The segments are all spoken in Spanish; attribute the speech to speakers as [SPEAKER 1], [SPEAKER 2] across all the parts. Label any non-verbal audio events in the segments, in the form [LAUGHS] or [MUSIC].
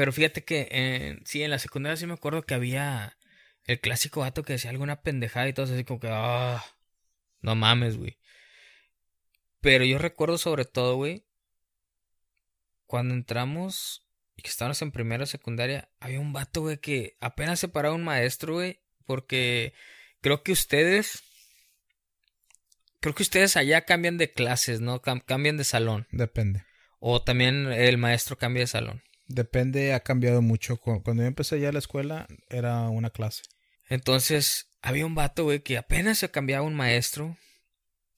[SPEAKER 1] Pero fíjate que eh, sí, en la secundaria sí me acuerdo que había el clásico vato que decía alguna pendejada y todo así como que, ah, no mames, güey. Pero yo recuerdo sobre todo, güey, cuando entramos y que estábamos en primera secundaria, había un vato, güey, que apenas se paraba un maestro, güey, porque creo que ustedes, creo que ustedes allá cambian de clases, ¿no? cambian de salón.
[SPEAKER 2] Depende.
[SPEAKER 1] O también el maestro cambia de salón.
[SPEAKER 2] Depende, ha cambiado mucho. Cuando yo empecé ya la escuela, era una clase.
[SPEAKER 1] Entonces, había un vato, güey, que apenas se cambiaba un maestro.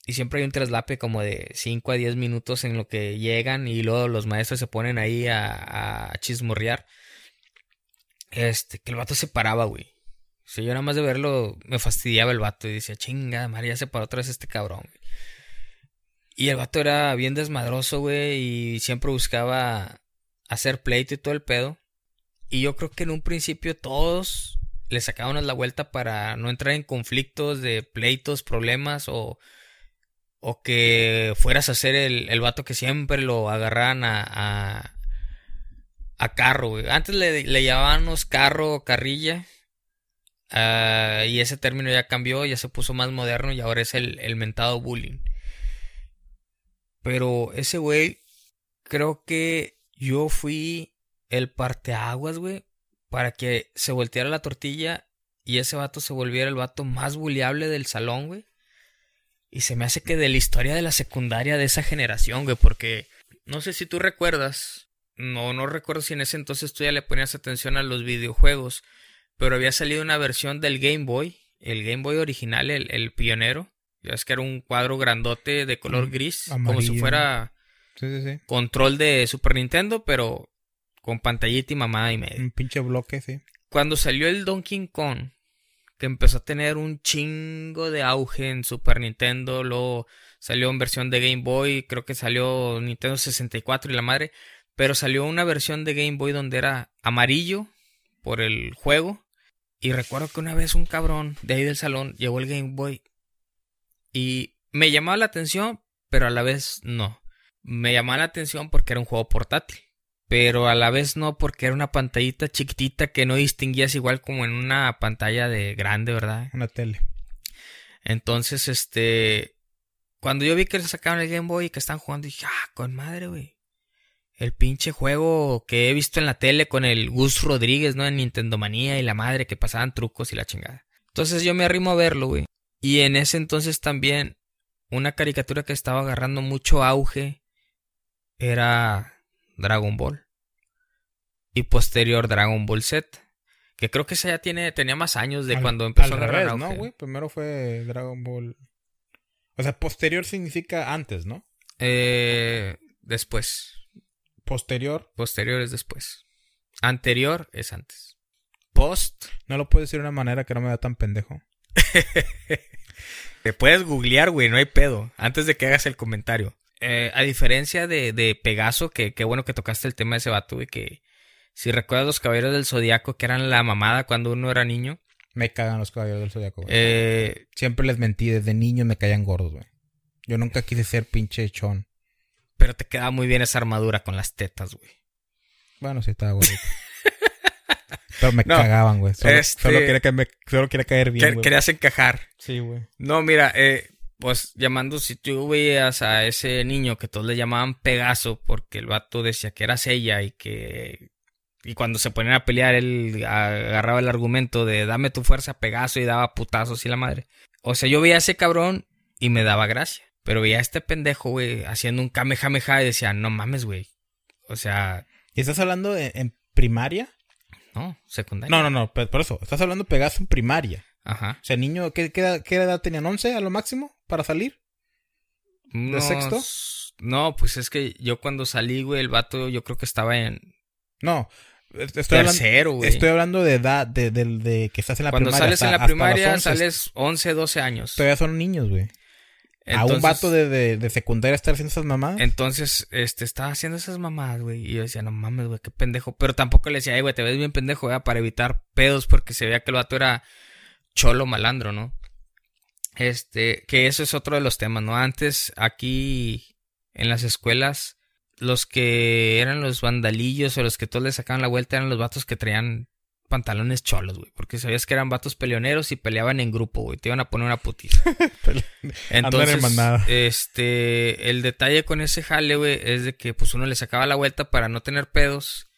[SPEAKER 1] Y siempre hay un traslape como de 5 a 10 minutos en lo que llegan y luego los maestros se ponen ahí a, a chismorrear. Este, que el vato se paraba, güey. O sea, yo nada más de verlo me fastidiaba el vato y decía, chinga, María se paró otra vez este cabrón. Y el vato era bien desmadroso, güey, y siempre buscaba hacer pleito y todo el pedo. Y yo creo que en un principio todos le sacábamos la vuelta para no entrar en conflictos de pleitos, problemas o, o que fueras a ser el, el vato que siempre lo agarraran a, a, carro. Antes le, le llamábamos carro o carrilla. Ah, y ese término ya cambió, ya se puso más moderno y ahora es el, el mentado bullying. Pero ese güey creo que yo fui el parteaguas, güey, para que se volteara la tortilla y ese vato se volviera el vato más bulliable del salón, güey. Y se me hace que de la historia de la secundaria de esa generación, güey, porque no sé si tú recuerdas, no, no recuerdo si en ese entonces tú ya le ponías atención a los videojuegos, pero había salido una versión del Game Boy, el Game Boy original, el, el pionero. Ya es que era un cuadro grandote de color mm, gris, como si fuera Control de Super Nintendo, pero con pantallita y mamada y medio.
[SPEAKER 2] Un pinche bloque, sí.
[SPEAKER 1] Cuando salió el Donkey Kong, empezó a tener un chingo de auge en Super Nintendo, luego salió en versión de Game Boy, creo que salió Nintendo 64 y la madre, pero salió una versión de Game Boy donde era amarillo por el juego. Y recuerdo que una vez un cabrón de ahí del salón llevó el Game Boy y me llamaba la atención, pero a la vez no me llamaba la atención porque era un juego portátil. Pero a la vez no porque era una pantallita chiquitita que no distinguías igual como en una pantalla de grande, ¿verdad?
[SPEAKER 2] Una tele.
[SPEAKER 1] Entonces, este. Cuando yo vi que sacaron el Game Boy y que están jugando, dije, ah, con madre, güey. El pinche juego que he visto en la tele con el Gus Rodríguez, ¿no? En Nintendo Manía y la madre que pasaban trucos y la chingada. Entonces yo me arrimo a verlo, güey. Y en ese entonces también una caricatura que estaba agarrando mucho auge era Dragon Ball. Y posterior Dragon Ball Z. Que creo que esa ya tiene, tenía más años de cuando empezó
[SPEAKER 2] a agarrar ¿no, güey? Primero fue Dragon Ball. O sea, posterior significa antes, ¿no?
[SPEAKER 1] Eh, después.
[SPEAKER 2] Posterior.
[SPEAKER 1] Posterior es después. Anterior es antes. Post.
[SPEAKER 2] No lo puedes decir de una manera que no me da tan pendejo. [LAUGHS]
[SPEAKER 1] Te puedes googlear, güey, no hay pedo. Antes de que hagas el comentario. Eh, a diferencia de, de Pegaso, que qué bueno que tocaste el tema de ese vato, y que si recuerdas los caballeros del zodiaco que eran la mamada cuando uno era niño.
[SPEAKER 2] Me cagan los caballeros del zodiaco,
[SPEAKER 1] güey. Eh,
[SPEAKER 2] Siempre les mentí, desde niño me caían gordos, güey. Yo nunca quise ser pinche chón.
[SPEAKER 1] Pero te quedaba muy bien esa armadura con las tetas, güey.
[SPEAKER 2] Bueno, sí estaba gordito. [LAUGHS] Pero me cagaban, güey. Solo, este quería que me, solo quería caer bien,
[SPEAKER 1] güey. Querías encajar.
[SPEAKER 2] Sí, güey.
[SPEAKER 1] No, mira, eh, pues llamando, si tú veías a ese niño que todos le llamaban Pegaso porque el vato decía que eras ella y que... Y cuando se ponían a pelear, él agarraba el argumento de dame tu fuerza, Pegaso, y daba putazos y la madre. O sea, yo veía a ese cabrón y me daba gracia. Pero veía a este pendejo, güey, haciendo un kamehameha y decía, no mames, güey. O sea...
[SPEAKER 2] ¿Y estás hablando en primaria?
[SPEAKER 1] No, secundaria.
[SPEAKER 2] No, no, no, por eso. Estás hablando Pegaso en primaria.
[SPEAKER 1] Ajá.
[SPEAKER 2] O sea, niño, ¿qué, qué, qué edad tenían? ¿11 a lo máximo para salir? ¿De sexto?
[SPEAKER 1] No, pues es que yo cuando salí, güey, el vato yo creo que estaba en...
[SPEAKER 2] No, estoy hablando, güey. Estoy hablando de edad, de, de, que estás en la
[SPEAKER 1] cuando
[SPEAKER 2] primaria.
[SPEAKER 1] Cuando sales en la primaria sales 11, 12 años.
[SPEAKER 2] Todavía son niños, güey. a un vato de, de, secundaria estar haciendo esas mamadas.
[SPEAKER 1] Entonces, este, estaba haciendo esas mamadas, güey. Y yo decía, no mames, güey, qué pendejo. Pero tampoco le decía, ay, güey, te ves bien pendejo, güey, para evitar pedos, porque se veía que el vato era cholo malandro, ¿no? Este, que eso es otro de los temas, ¿no? Antes, aquí en las escuelas, los que eran los vandalillos o los que todos le sacaban la vuelta eran los vatos que traían pantalones cholos, güey. Porque sabías que eran vatos peleoneros y peleaban en grupo, güey. Te iban a poner una putiza. [LAUGHS] Entonces, este, el detalle con ese jale, güey, es de que pues uno le sacaba la vuelta para no tener pedos.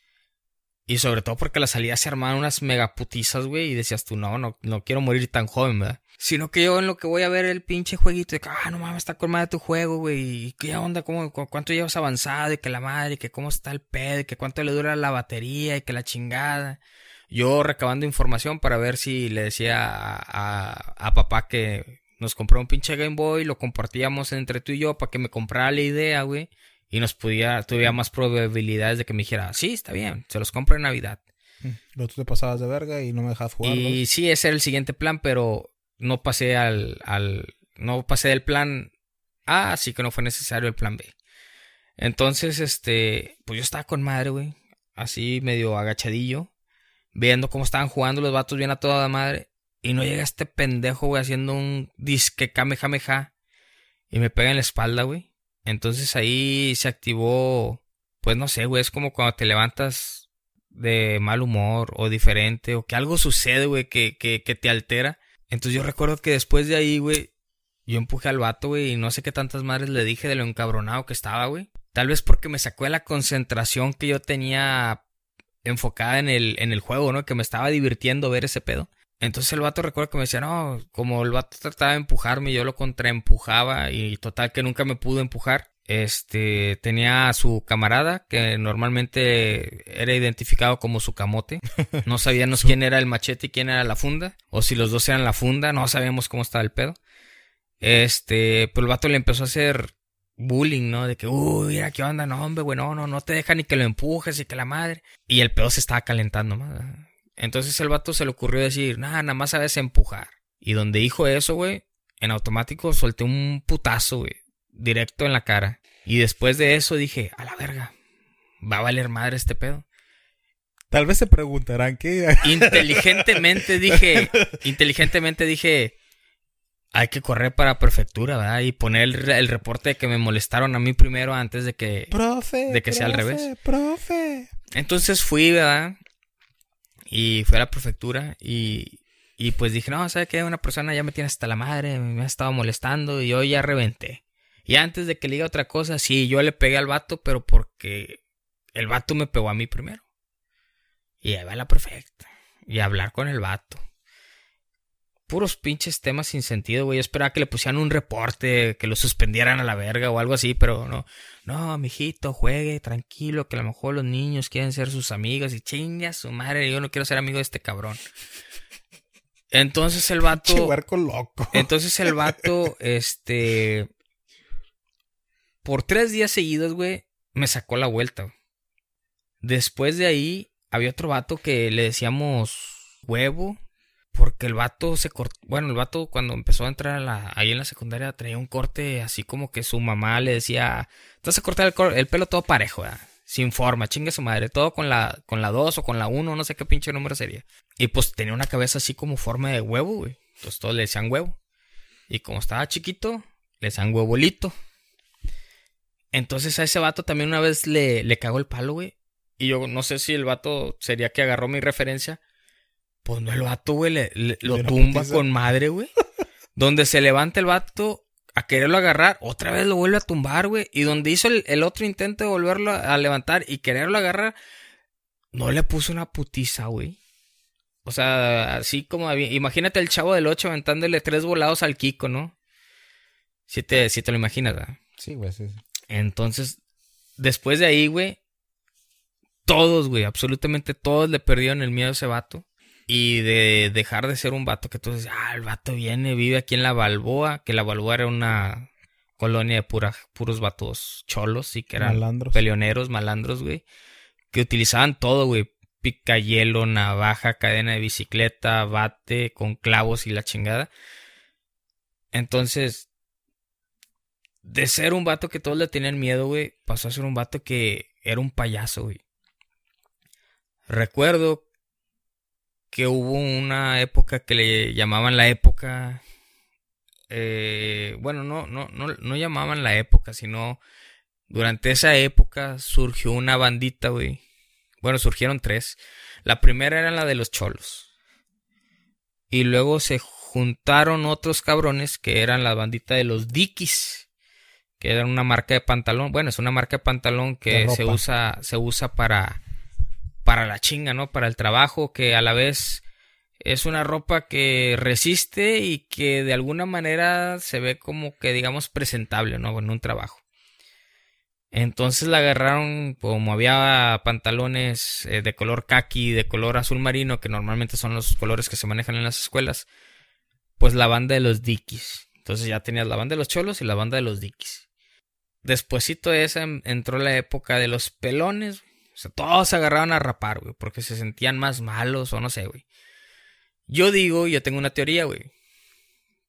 [SPEAKER 1] Y sobre todo porque la salida se armaban unas megaputizas, güey. Y decías tú, no, no, no quiero morir tan joven, ¿verdad? Sino que yo en lo que voy a ver el pinche jueguito de que, ah, no mames, está colmada tu juego, güey. ¿Y qué onda? ¿Cómo, ¿Cuánto llevas avanzado? Y que la madre, y que cómo está el pedo, y que cuánto le dura la batería, y que la chingada. Yo recabando información para ver si le decía a, a, papá que nos compró un pinche Game Boy, lo compartíamos entre tú y yo para que me comprara la idea, güey. Y nos pudiera, tuviera más probabilidades de que me dijera, sí, está bien, se los compro en Navidad.
[SPEAKER 2] Luego tú te pasabas de verga y no me dejas jugar.
[SPEAKER 1] Y sí, ese era el siguiente plan, pero no pasé al, al, no pasé del plan A, así que no fue necesario el plan B. Entonces, este, pues yo estaba con madre, güey, así medio agachadillo, viendo cómo estaban jugando los vatos bien a toda madre. Y no llega este pendejo, güey, haciendo un disque kamehameha. Y me pega en la espalda, güey. Entonces ahí se activó, pues no sé, güey, es como cuando te levantas de mal humor o diferente o que algo sucede, güey, que, que, que te altera. Entonces yo recuerdo que después de ahí, güey, yo empujé al vato, güey, y no sé qué tantas madres le dije de lo encabronado que estaba, güey. Tal vez porque me sacó de la concentración que yo tenía enfocada en el, en el juego, ¿no? Que me estaba divirtiendo ver ese pedo. Entonces el vato recuerdo que me decía, no, como el vato trataba de empujarme, yo lo contraempujaba y total que nunca me pudo empujar. Este tenía a su camarada que normalmente era identificado como su camote. [LAUGHS] No sabíamos quién era el machete y quién era la funda. O si los dos eran la funda, no sabíamos cómo estaba el pedo. Este, pues el vato le empezó a hacer bullying, ¿no? De que, uy, mira qué onda, no, hombre, güey, no, no, no te deja ni que lo empujes y que la madre. Y el pedo se estaba calentando más. Entonces el vato se le ocurrió decir, nada, nada más sabes empujar. Y donde dijo eso, güey, en automático solté un putazo, güey, directo en la cara. Y después de eso dije, a la verga, va a valer madre este pedo.
[SPEAKER 2] Tal vez se preguntarán qué. [LAUGHS]
[SPEAKER 1] Inteligentemente dije, inteligentemente dije, hay que correr para prefectura, ¿verdad? Y poner el, reporte de que me molestaron a mí primero antes de que,
[SPEAKER 2] profe,
[SPEAKER 1] de que sea al revés.
[SPEAKER 2] Profe.
[SPEAKER 1] Entonces fui, ¿verdad? Y fui a la prefectura y, y pues dije, no, ¿sabe qué? Una persona ya me tiene hasta la madre, me ha estado molestando y yo ya reventé. Y antes de que le diga otra cosa, sí, yo le pegué al vato, pero porque el vato me pegó a mí primero. Y ahí va la prefecta. Y hablar con el vato puros pinches temas sin sentido, güey. Yo esperaba que le pusieran un reporte, que lo suspendieran a la verga o algo así, pero no. No, mijito, juegue tranquilo, que a lo mejor los niños quieren ser sus amigos y chinga su madre, yo no quiero ser amigo de este cabrón. Entonces el [LAUGHS] vato.
[SPEAKER 2] loco.
[SPEAKER 1] Entonces el vato, [LAUGHS] este. Por tres días seguidos, güey, me sacó la vuelta. Después de ahí, había otro vato que le decíamos huevo porque el vato se cortó. Bueno, el vato cuando empezó a entrar ahí en la secundaria traía un corte así como que su mamá le decía: Te vas a cortar el, pelo todo parejo, sin forma, chingue su madre. Todo con la, con la 2 o con la 1, no sé qué pinche número sería. Y pues tenía una cabeza así como forma de huevo, güey. Entonces todos le decían huevo. Y como estaba chiquito, le decían huevolito. Entonces a ese vato también una vez le, le cagó el palo, güey. Y yo no sé si el vato sería que agarró mi referencia. Pues no, el vato, güey, lo tumba con madre, güey. [LAUGHS] donde se levanta el vato a quererlo agarrar, otra vez lo vuelve a tumbar, güey. Y donde hizo el, otro intento de volverlo a, levantar y quererlo agarrar, no le puso una putiza, güey. O sea, así como imagínate el chavo del 8 aventándole tres volados al Kiko, ¿no? Si te, si te lo imaginas, ¿verdad?
[SPEAKER 2] Sí, güey, sí.
[SPEAKER 1] Entonces, después de ahí, güey, todos, güey, absolutamente todos le perdieron el miedo a ese vato. Y de dejar de ser un vato que tú dices, ah, el vato viene, vive aquí en la Balboa, que la Balboa era una colonia de pura, puros vatos cholos y que eran malandros. peleoneros, malandros, güey. Que utilizaban todo, güey. Pica hielo, navaja, cadena de bicicleta, bate con clavos y la chingada. Entonces, de ser un vato que todos le tenían miedo, güey, pasó a ser un vato que era un payaso, güey. Recuerdo que hubo una época que le llamaban la época. Eh, bueno, no, no, no, no llamaban la época, sino durante esa época surgió una bandita, güey. Bueno, surgieron tres. La primera era la de los cholos. Y luego se juntaron otros cabrones que eran la bandita de los Dickies. Que era una marca de pantalón. Bueno, es una marca de pantalón que se usa, se usa para para la chinga, ¿no? Para el trabajo, que a la vez es una ropa que resiste y que de alguna manera se ve como que digamos presentable, ¿no? En un trabajo. Entonces la agarraron, como había pantalones eh, de color kaki, de color azul marino, que normalmente son los colores que se manejan en las escuelas, pues la banda de los Dickies. Entonces ya tenías la banda de los cholos y la banda de los Dickies. Despuésito de esa entró la época de los pelones, o sea, todos se agarraban a rapar, güey, porque se sentían más malos o no sé, güey. Yo digo, yo tengo una teoría, güey,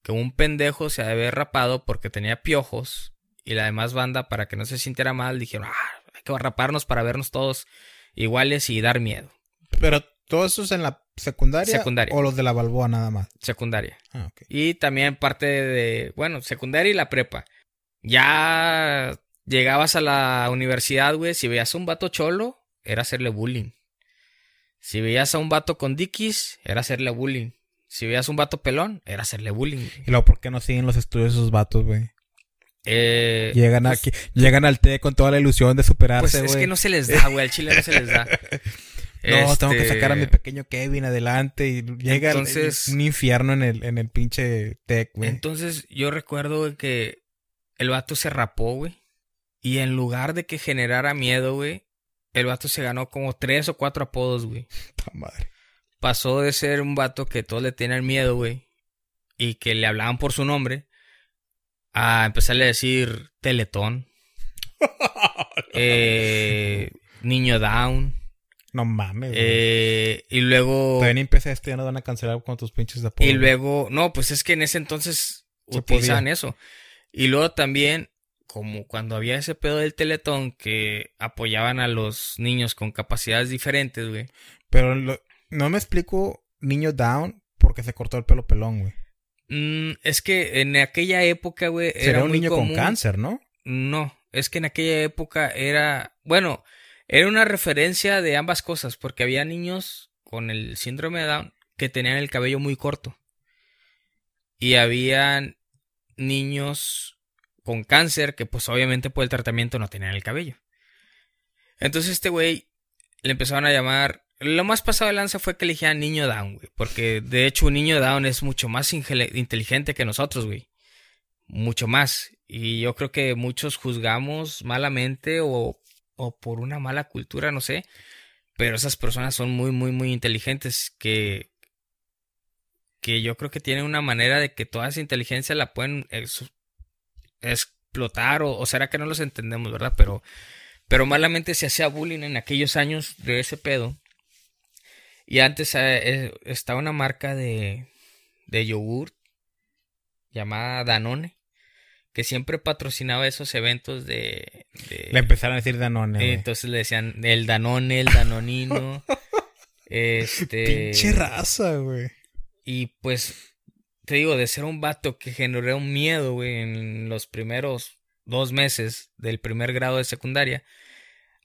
[SPEAKER 1] que un pendejo se había rapado porque tenía piojos y la demás banda, para que no se sintiera mal, dijeron, ah, hay que raparnos para vernos todos iguales y dar miedo.
[SPEAKER 2] Pero todo eso es en la secundaria, secundaria. o los de la Balboa nada más.
[SPEAKER 1] Secundaria. Ah, okay. Y también parte de, bueno, secundaria y la prepa. Ya Llegabas a la universidad, güey, si veías a un vato cholo, era hacerle bullying. Si veías a un vato con dickies, era hacerle bullying. Si veías a un vato pelón, era hacerle bullying.
[SPEAKER 2] ¿Y luego por qué no siguen los estudios esos vatos, güey?
[SPEAKER 1] Eh,
[SPEAKER 2] llegan pues aquí, llegan al té con toda la ilusión de superarse,
[SPEAKER 1] Pues es que no se les da, güey, al chile no se les da. [LAUGHS]
[SPEAKER 2] no, tengo que sacar a mi este, pequeño Kevin adelante y llega entonces, un infierno en el, en el pinche tech, güey.
[SPEAKER 1] Entonces yo recuerdo que el vato se rapó, güey. Y en lugar de que generara miedo, güey, el vato se ganó como tres o cuatro apodos, güey.
[SPEAKER 2] madre.
[SPEAKER 1] Pasó de ser un vato que todos le tienen miedo, güey, y que le hablaban por su nombre, a empezarle a decir Teletón, [LAUGHS] eh, Niño Down.
[SPEAKER 2] No mames.
[SPEAKER 1] Eh, y luego.
[SPEAKER 2] Todavía ni empecé esto, ya no van a cancelar con tus pinches apodos.
[SPEAKER 1] Y luego, no, pues es que en ese entonces utilizaban eso. Y luego también como cuando había ese pedo del teletón que apoyaban a los niños con capacidades diferentes, güey.
[SPEAKER 2] Pero no me explico niño down porque se cortó el pelo pelón, güey.
[SPEAKER 1] Mm, es que en aquella época, güey,
[SPEAKER 2] era un niño con cáncer, ¿no?
[SPEAKER 1] No, es que en aquella época era, bueno, era una referencia de ambas cosas, porque había niños con el síndrome de Down que tenían el cabello muy corto. Y habían niños con cáncer que pues obviamente por el tratamiento no tenían el cabello. Entonces este güey le empezaron a llamar... Lo más pasado de lanza fue que elegía niño Down, güey. Porque de hecho un niño Down es mucho más inteligente que nosotros, güey. Mucho más. Y yo creo que muchos juzgamos malamente o, o por una mala cultura, no sé. Pero esas personas son muy, muy, muy inteligentes que, que yo creo que tienen una manera de que toda esa inteligencia la pueden eh, explotar o, será que no los entendemos, ¿verdad? Pero, pero malamente se hacía bullying en aquellos años de ese pedo. Y antes eh, eh, estaba una marca de, de yogurt llamada Danone que siempre patrocinaba esos eventos de...
[SPEAKER 2] le empezaron a decir Danone.
[SPEAKER 1] entonces le decían el Danone, el Danonino. [LAUGHS] este...
[SPEAKER 2] Pinche raza, güey.
[SPEAKER 1] Y pues te digo, de ser un vato que generó un miedo, güey, en los primeros dos meses del primer grado de secundaria,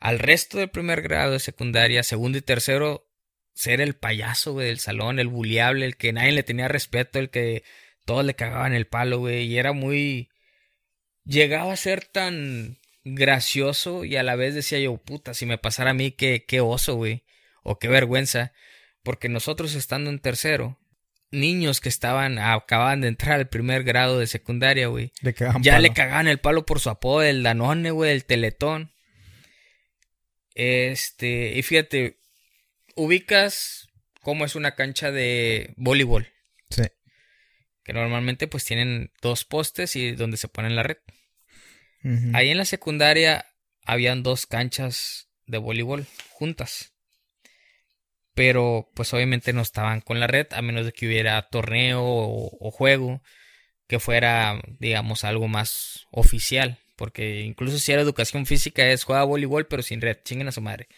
[SPEAKER 1] al resto del primer grado de secundaria, segundo y tercero, ser el payaso, güey, del salón, el buleable, el que nadie le tenía respeto, el que todos le cagaban el palo, güey, y era muy... Llegaba a ser tan gracioso y a la vez decía yo, puta, si me pasara a mí, qué, qué oso, güey, o qué vergüenza, porque nosotros estando en tercero, niños que estaban, acababan de entrar al primer grado de secundaria, güey. ya le cagaban el palo por su apodo, el Danone, güey, el Teletón. Este, y fíjate, ubicas cómo es una cancha de voleibol.
[SPEAKER 2] Sí.
[SPEAKER 1] Que normalmente pues tienen dos postes y donde se pone la red. Ahí en la secundaria habían dos canchas de voleibol juntas pero pues obviamente no estaban con la red a menos de que hubiera torneo o, juego. que fuera, digamos, algo más oficial. Porque incluso si era educación física es juega voleibol, pero sin red, chinguen a su madre.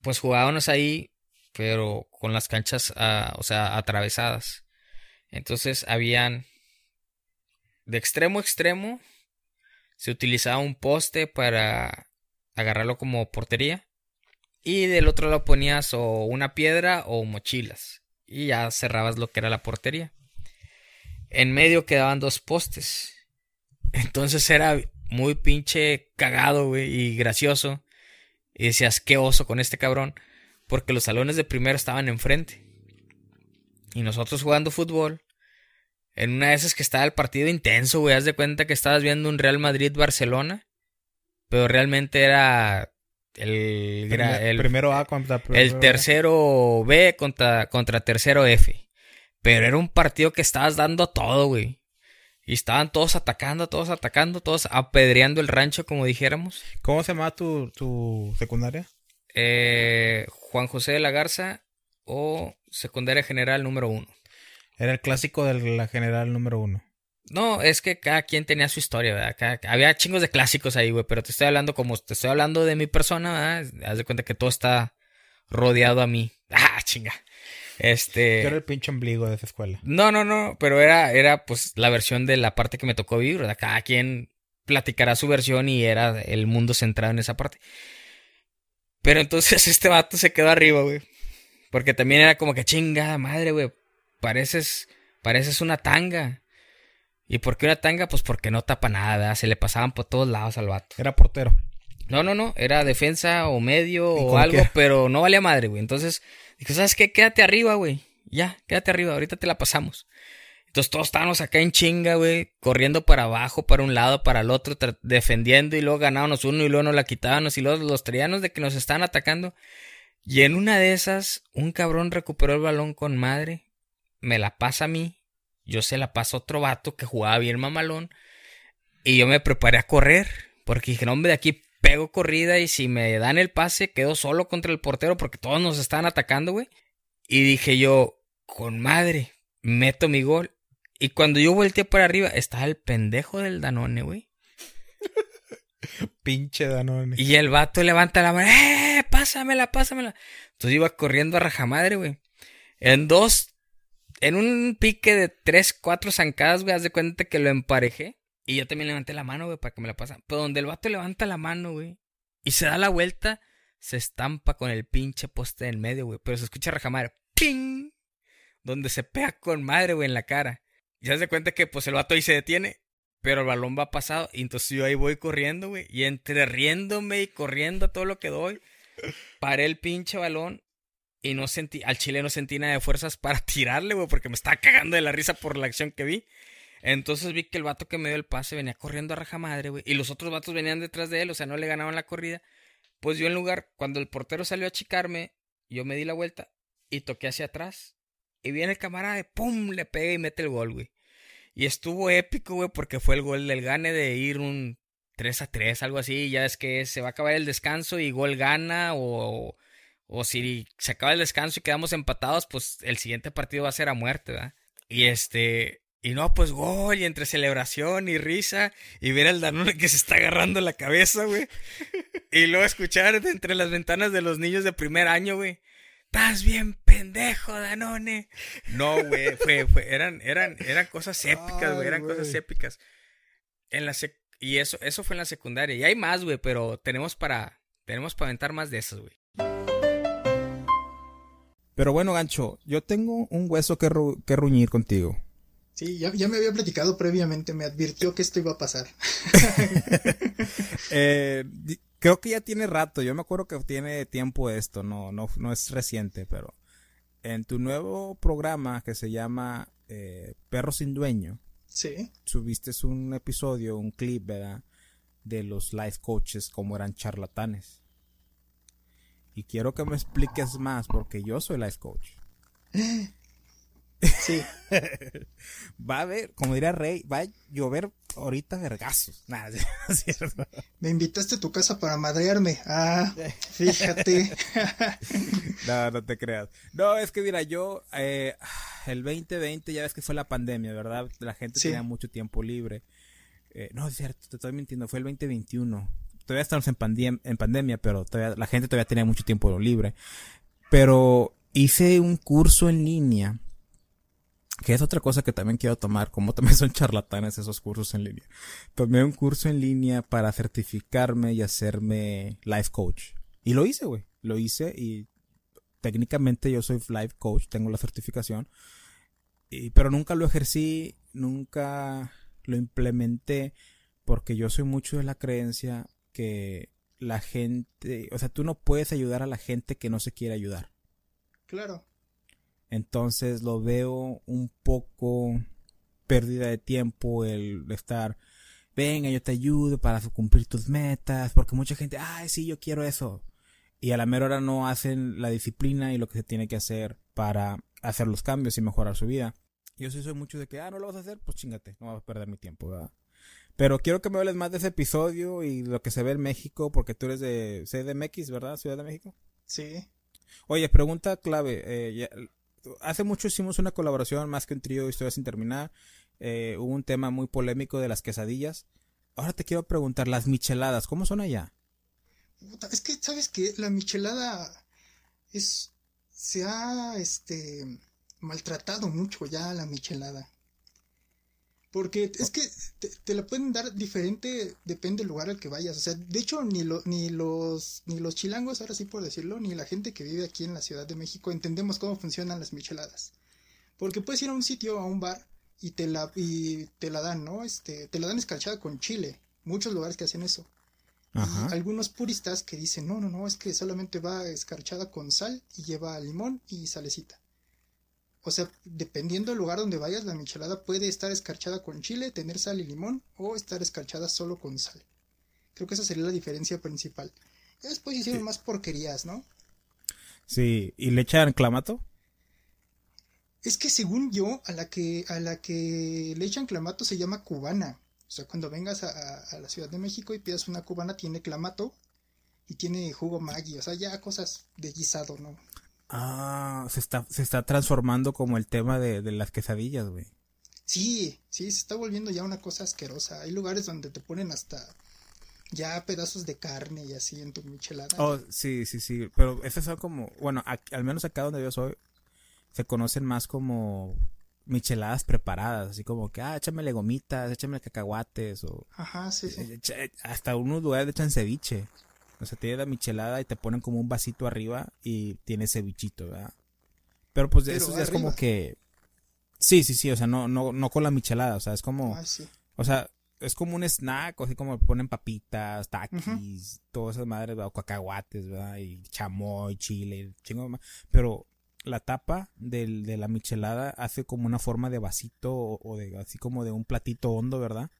[SPEAKER 1] Pues jugábamos ahí, pero con las canchas, ah, o sea, atravesadas. Entonces habían de extremo a extremo se utilizaba un poste para agarrarlo como portería y del otro lado ponías o una piedra o mochilas y ya cerrabas lo que era la portería. En medio quedaban dos postes. Entonces era muy pinche cagado, güey, y gracioso. Y decías, qué oso con este cabrón. Porque los salones de primero estaban enfrente. Y nosotros jugando fútbol. En una de esas que estaba el partido intenso, güey. Haz de cuenta que estabas viendo un Real Madrid-Barcelona. Pero realmente era el,
[SPEAKER 2] el, primero A contra
[SPEAKER 1] el tercero B contra, contra tercero F. Pero era un partido que estabas dando todo, güey. Y estaban todos atacando, todos atacando, todos apedreando el rancho, como dijéramos.
[SPEAKER 2] ¿Cómo se llama tu, tu secundaria?
[SPEAKER 1] Eh, Juan José de la Garza o secundaria general número uno.
[SPEAKER 2] Era el clásico de la general número uno.
[SPEAKER 1] No, es que cada quien tenía su historia, ¿verdad? había chingos de clásicos ahí, güey, pero te estoy hablando como te estoy hablando de mi persona, ¿verdad? Haz de cuenta que todo está rodeado a mí. [LAUGHS] Ah, chinga. Este.
[SPEAKER 2] Yo era el pinche ombligo de esa escuela.
[SPEAKER 1] No, no, no, pero era, era pues la versión de la parte que me tocó vivir, ¿verdad? Cada quien platicará su versión y era el mundo centrado en esa parte. Pero entonces [LAUGHS] este vato se quedó arriba, güey. Porque también era como que chinga madre, güey. Pareces, pareces una tanga. ¿Y por qué una tanga? Pues porque no tapa nada, se le pasaban por todos lados al vato.
[SPEAKER 2] Era portero.
[SPEAKER 1] No, no, no, era defensa o medio o algo, pero no valía madre, güey. Entonces, dije, ¿sabes qué? Quédate arriba, güey. Ya, quédate arriba, ahorita te la pasamos. Entonces todos estábamos acá en chinga, güey, corriendo para abajo, para un lado, para el otro, defendiendo y luego ganábamos uno y luego nos la quitábamos y luego los traíamos de que nos estaban atacando. Y en una de esas, un cabrón recuperó el balón con madre, me la pasa a mí, yo se la paso a otro vato que jugaba bien mamalón y yo me preparé a correr porque dije, no, hombre, de aquí pego corrida y si me dan el pase quedo solo contra el portero porque todos nos estaban atacando, güey. Y dije yo, con madre, meto mi gol. Y cuando yo volteé para arriba, estaba el pendejo del Danone, güey. [LAUGHS]
[SPEAKER 2] Pinche Danone.
[SPEAKER 1] Y el vato levanta la mano, ¡eh! Pásamela, pásamela. Entonces iba corriendo a rajamadre, güey. En dos, en un pique de tres, cuatro zancadas, güey, haz de cuenta que lo emparejé. Y yo también levanté la mano, güey, para que me la pasen. Pero donde el vato levanta la mano, güey, y se da la vuelta, se estampa con el pinche poste en medio, güey. Pero se escucha rajamar, ¡ping! Donde se pega con madre, güey, en la cara. Y se de cuenta que, pues, el vato ahí se detiene, pero el balón va pasado. Y entonces yo ahí voy corriendo, güey. Y entre riéndome y corriendo todo lo que doy, paré el pinche balón. Y no sentí, al chile no sentí nada de fuerzas para [LAUGHS] tirarle, güey, porque me estaba cagando de la risa por la acción que vi. Entonces vi que el vato que me dio el pase venía corriendo a raja madre, güey. Y los otros vatos venían detrás de él, o sea, no le ganaban la corrida. Pues yo en lugar, cuando el portero salió a achicarme, yo me di la vuelta y toqué hacia atrás. Y viene el camarada, ¡pum! Le pega y mete el gol, güey. Y estuvo épico, güey, porque fue el gol del gane de ir un 3 a 3, algo así. Ya es que se va a acabar el descanso y gol gana o, o si se acaba el descanso y quedamos empatados, pues el siguiente partido va a ser a muerte, ¿verdad? Y este, y no, pues gol, y entre celebración y risa, y ver al Danone que se está agarrando la cabeza, güey. [LAUGHS] y luego escuchar de entre las ventanas de los niños de primer año, güey. Estás bien pendejo, Danone. No, güey, fue, fue, eran, eran, eran cosas épicas, güey, eran cosas épicas. En la y eso, eso fue en la secundaria. Y hay más, güey, pero tenemos para, tenemos para aventar más de esas, güey.
[SPEAKER 2] Pero bueno, Gancho, yo tengo un hueso que, que ruñir contigo.
[SPEAKER 3] Sí, ya, me había platicado previamente, me advirtió que esto iba a pasar. [LAUGHS]
[SPEAKER 2] Eh, creo que ya tiene rato, yo me acuerdo que tiene tiempo esto, no, no, no es reciente, pero en tu nuevo programa que se llama eh, Perro sin Dueño,
[SPEAKER 3] sí.
[SPEAKER 2] subiste un episodio, un clip, ¿verdad? De los life coaches como eran charlatanes. Y quiero que me expliques más porque yo soy life coach.
[SPEAKER 3] Sí. [LAUGHS]
[SPEAKER 2] va a haber, como diría Rey, va a llover ahorita vergazos. Nada, [LAUGHS] no es cierto.
[SPEAKER 3] Me invitaste a tu casa para madrearme. Ah, [LAUGHS] fíjate.
[SPEAKER 2] No, no te creas. No, es que mira, yo, eh, el 2020 ya ves que fue la pandemia, ¿verdad? La gente
[SPEAKER 3] Sí.
[SPEAKER 2] tenía mucho tiempo libre. Eh, no, es cierto, te estoy mintiendo, fue el 2021. Todavía estamos en, pandem- en pandemia, pero todavía, la gente todavía tenía mucho tiempo libre. Pero hice un curso en línea, que es otra cosa que también quiero tomar, como también [LAUGHS] son charlatanes esos cursos en línea. Tomé un curso en línea para certificarme y hacerme life coach. Y lo hice, güey. Lo hice y técnicamente yo soy life coach, tengo la certificación. Y, pero nunca lo ejercí, nunca lo implementé, porque yo soy mucho de la creencia que la gente, o sea, tú no puedes ayudar a la gente que no se quiere ayudar.
[SPEAKER 3] Claro.
[SPEAKER 2] Entonces lo veo un poco pérdida de tiempo el estar, venga, yo te ayudo para cumplir tus metas, porque mucha gente, ay, sí, yo quiero eso. Y a la mera hora no hacen la disciplina y lo que se tiene que hacer para hacer los cambios y mejorar su vida. Yo sí soy mucho de que, ah, no lo vas a hacer, pues chingate, no vas a perder mi tiempo, ¿verdad? Pero quiero que me hables más de ese episodio y lo que se ve en México, porque tú eres de CDMX, ¿verdad? Ciudad de México.
[SPEAKER 3] Sí.
[SPEAKER 2] Oye, pregunta clave. eh, ya- hace mucho hicimos una colaboración, más que un trío de historias sin terminar. Eh, hubo un tema muy polémico de las quesadillas. Ahora te quiero preguntar, las micheladas, ¿cómo son allá?
[SPEAKER 3] Es que, ¿sabes qué? La michelada es. Se ha, este. maltratado mucho ya la michelada. Porque es que te, te la pueden dar diferente, depende del lugar al que vayas. O sea, de hecho, ni, lo- ni, los, ni los chilangos, ahora sí por decirlo, ni la gente que vive aquí en la Ciudad de México entendemos cómo funcionan las micheladas. Porque puedes ir a un sitio, a un bar, y te la, y te la dan, ¿no? Este, te la dan escarchada con chile. Muchos lugares que hacen eso.
[SPEAKER 2] Ajá.
[SPEAKER 3] Y algunos puristas que dicen, no, no, no, es que solamente va escarchada con sal y lleva limón y salecita. O sea, dependiendo del lugar donde vayas, la michelada puede estar escarchada con chile, tener sal y limón, o estar escarchada solo con sal. Creo que esa sería la diferencia principal. Ya después hicieron más porquerías, ¿no?
[SPEAKER 2] Sí, ¿y le echan clamato?
[SPEAKER 3] Es que según yo, a la que, a la que le echan clamato se llama cubana. O sea, cuando vengas a, a- a la Ciudad de México y pidas una cubana, tiene clamato y tiene jugo Maggi. O sea, ya cosas de guisado, ¿no?
[SPEAKER 2] Ah, se está, se está transformando como el tema de, de las quesadillas, güey.
[SPEAKER 3] Sí, sí, se está volviendo ya una cosa asquerosa. Hay lugares donde te ponen hasta ya pedazos de carne y así en tu michelada.
[SPEAKER 2] Oh, sí, sí, sí. Pero esas son como, bueno, al menos acá donde yo soy, se conocen más como micheladas preparadas, así como que, ah, échamele gomitas, échamele cacahuates, o
[SPEAKER 3] Ajá, sí, sí.
[SPEAKER 2] eh, hasta unos lugares le echan ceviche. O sea, tiene la michelada y te ponen como un vasito arriba y tiene cevichito, ¿verdad? Pero pues
[SPEAKER 3] Pero
[SPEAKER 2] eso ya es como que... Sí, sí, sí, o sea, no, no, no con la michelada, o sea, es como...
[SPEAKER 3] Ah, sí.
[SPEAKER 2] O sea, es como un snack, o así como ponen papitas, taquis, todas esas madres, ¿verdad? o cacahuates, ¿verdad? Y chamoy, chile, chingo de ma- Pero la tapa del, de la michelada hace como una forma de vasito o, o de así como de un platito hondo, ¿verdad?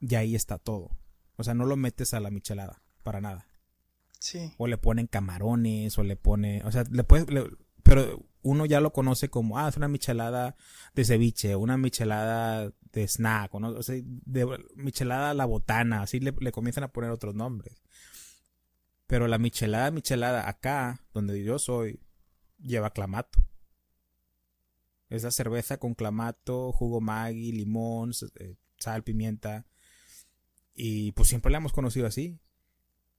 [SPEAKER 2] Y ahí está todo. O sea, no lo metes a la michelada, para nada.
[SPEAKER 3] Sí.
[SPEAKER 2] O le ponen camarones, o le pone, o sea, le puedes, pero uno ya lo conoce como, ah, es una michelada de ceviche, una michelada de snack, o, no, sea, michelada la botana, así le, le comienzan a poner otros nombres. Pero la michelada, michelada, acá, donde yo soy, lleva clamato. Es la cerveza con clamato, jugo Maggi, limón, eh, sal, pimienta. Y pues siempre la hemos conocido así.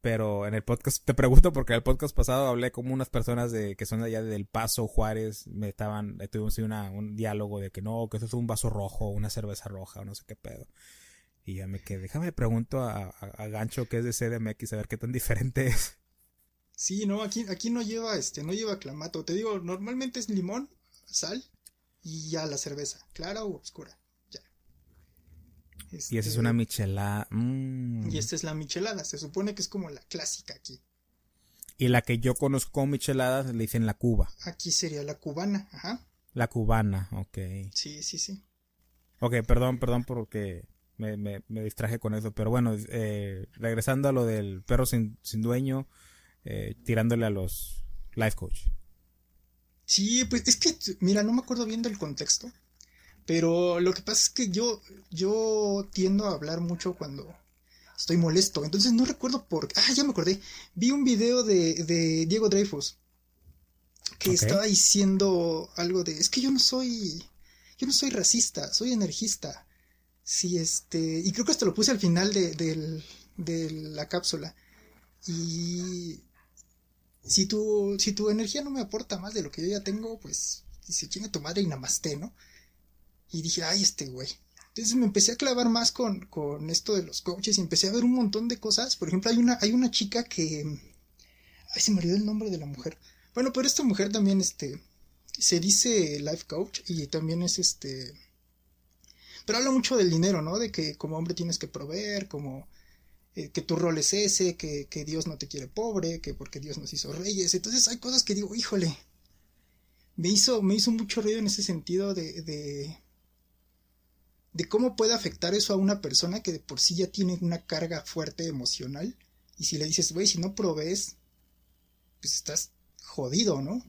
[SPEAKER 2] Pero en el podcast, te pregunto porque en el podcast pasado hablé con unas personas de que son de allá del Paso, Juárez, me estaban, eh, tuvimos una, un diálogo de que no, que eso es un vaso rojo, una cerveza roja, o no sé qué pedo. Y ya me quedé, déjame pregunto a, a, a Gancho que es de CDMX a ver qué tan diferente es.
[SPEAKER 3] Sí, no, aquí, aquí no lleva, este, no lleva clamato. Te digo, normalmente es limón, sal y ya la cerveza, clara o oscura.
[SPEAKER 2] Y esa es
[SPEAKER 3] Este,
[SPEAKER 2] una michelada. mm.
[SPEAKER 3] Y esta es la michelada, se supone que es como la clásica aquí.
[SPEAKER 2] Y la que yo conozco como micheladas le dicen la Cuba.
[SPEAKER 3] Aquí sería la cubana, ajá.
[SPEAKER 2] La cubana, ok.
[SPEAKER 3] Sí, sí, sí.
[SPEAKER 2] Ok, perdón, perdón porque me, me, me distraje con eso. Pero bueno, eh, regresando a lo del perro sin, sin dueño, eh, tirándole a los life coach.
[SPEAKER 3] Sí, pues es que, mira, no me acuerdo bien del contexto, pero lo que pasa es que yo, yo tiendo a hablar mucho cuando estoy molesto, entonces no recuerdo por qué. Ah, ya me acordé. Vi un video de, de Diego Dreyfus que estaba diciendo algo de, es que yo no soy, yo no soy racista, soy energista. Sí, este, y creo que esto lo puse al final de, de la cápsula. Y si tu, si tu energía no me aporta más de lo que yo ya tengo, pues dice, chinga tu madre y namaste, ¿no? Y dije, ay, este güey. Entonces me empecé a clavar más con, con esto de los coaches y empecé a ver un montón de cosas. Por ejemplo, hay una, hay una chica que... Ay, se me olvidó el nombre de la mujer. Bueno, pero esta mujer también, este, se dice life coach y también es este... Pero habla mucho del dinero, ¿no? De que como hombre tienes que proveer, como eh, que tu rol es ese, que, que, Dios no te quiere pobre, que porque Dios nos hizo reyes. Entonces hay cosas que digo, híjole, me hizo, me hizo mucho ruido en ese sentido de, de, de cómo puede afectar eso a una persona que de por sí ya tiene una carga fuerte emocional. Y si le dices, güey, si no provees, pues estás jodido, ¿no?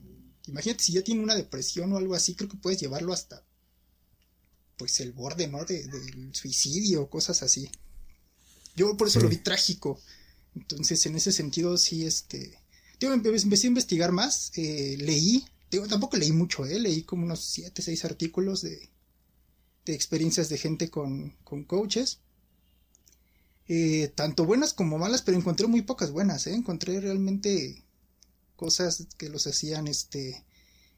[SPEAKER 3] Imagínate si ya tiene una depresión o algo así, creo que puedes llevarlo hasta pues el borde, ¿no? De, del suicidio, cosas así. Yo por eso lo vi trágico. Entonces, en ese sentido, sí, este. Yo empecé a investigar más, eh, leí, tampoco leí mucho, ¿eh? leí como unos 7, 6 artículos de, experiencias de gente con, con coaches. Eh, tanto buenas como malas, pero encontré muy pocas buenas, ¿eh? encontré realmente cosas que los hacían este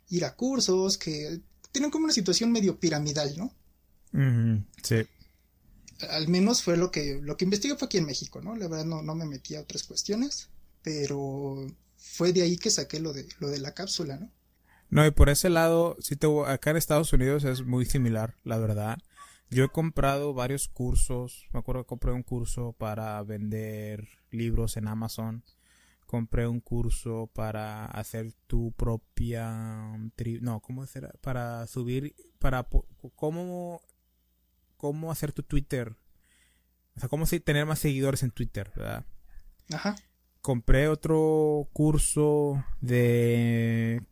[SPEAKER 3] ir a cursos, que tienen como una situación medio piramidal, ¿no?
[SPEAKER 2] sí.
[SPEAKER 3] Al menos fue lo que, lo que investigué fue aquí en México, ¿no? La verdad no, no me metí a otras cuestiones, pero fue de ahí que saqué lo de, lo de la cápsula, ¿no?
[SPEAKER 2] No, y por ese lado, sí te, acá en Estados Unidos es muy similar, la verdad. Yo he comprado varios cursos, me acuerdo que compré un curso para vender libros en Amazon compré un curso para hacer tu propia no cómo será para subir para cómo cómo hacer tu Twitter o sea cómo tener más seguidores en Twitter verdad
[SPEAKER 3] ajá.
[SPEAKER 2] Compré otro curso de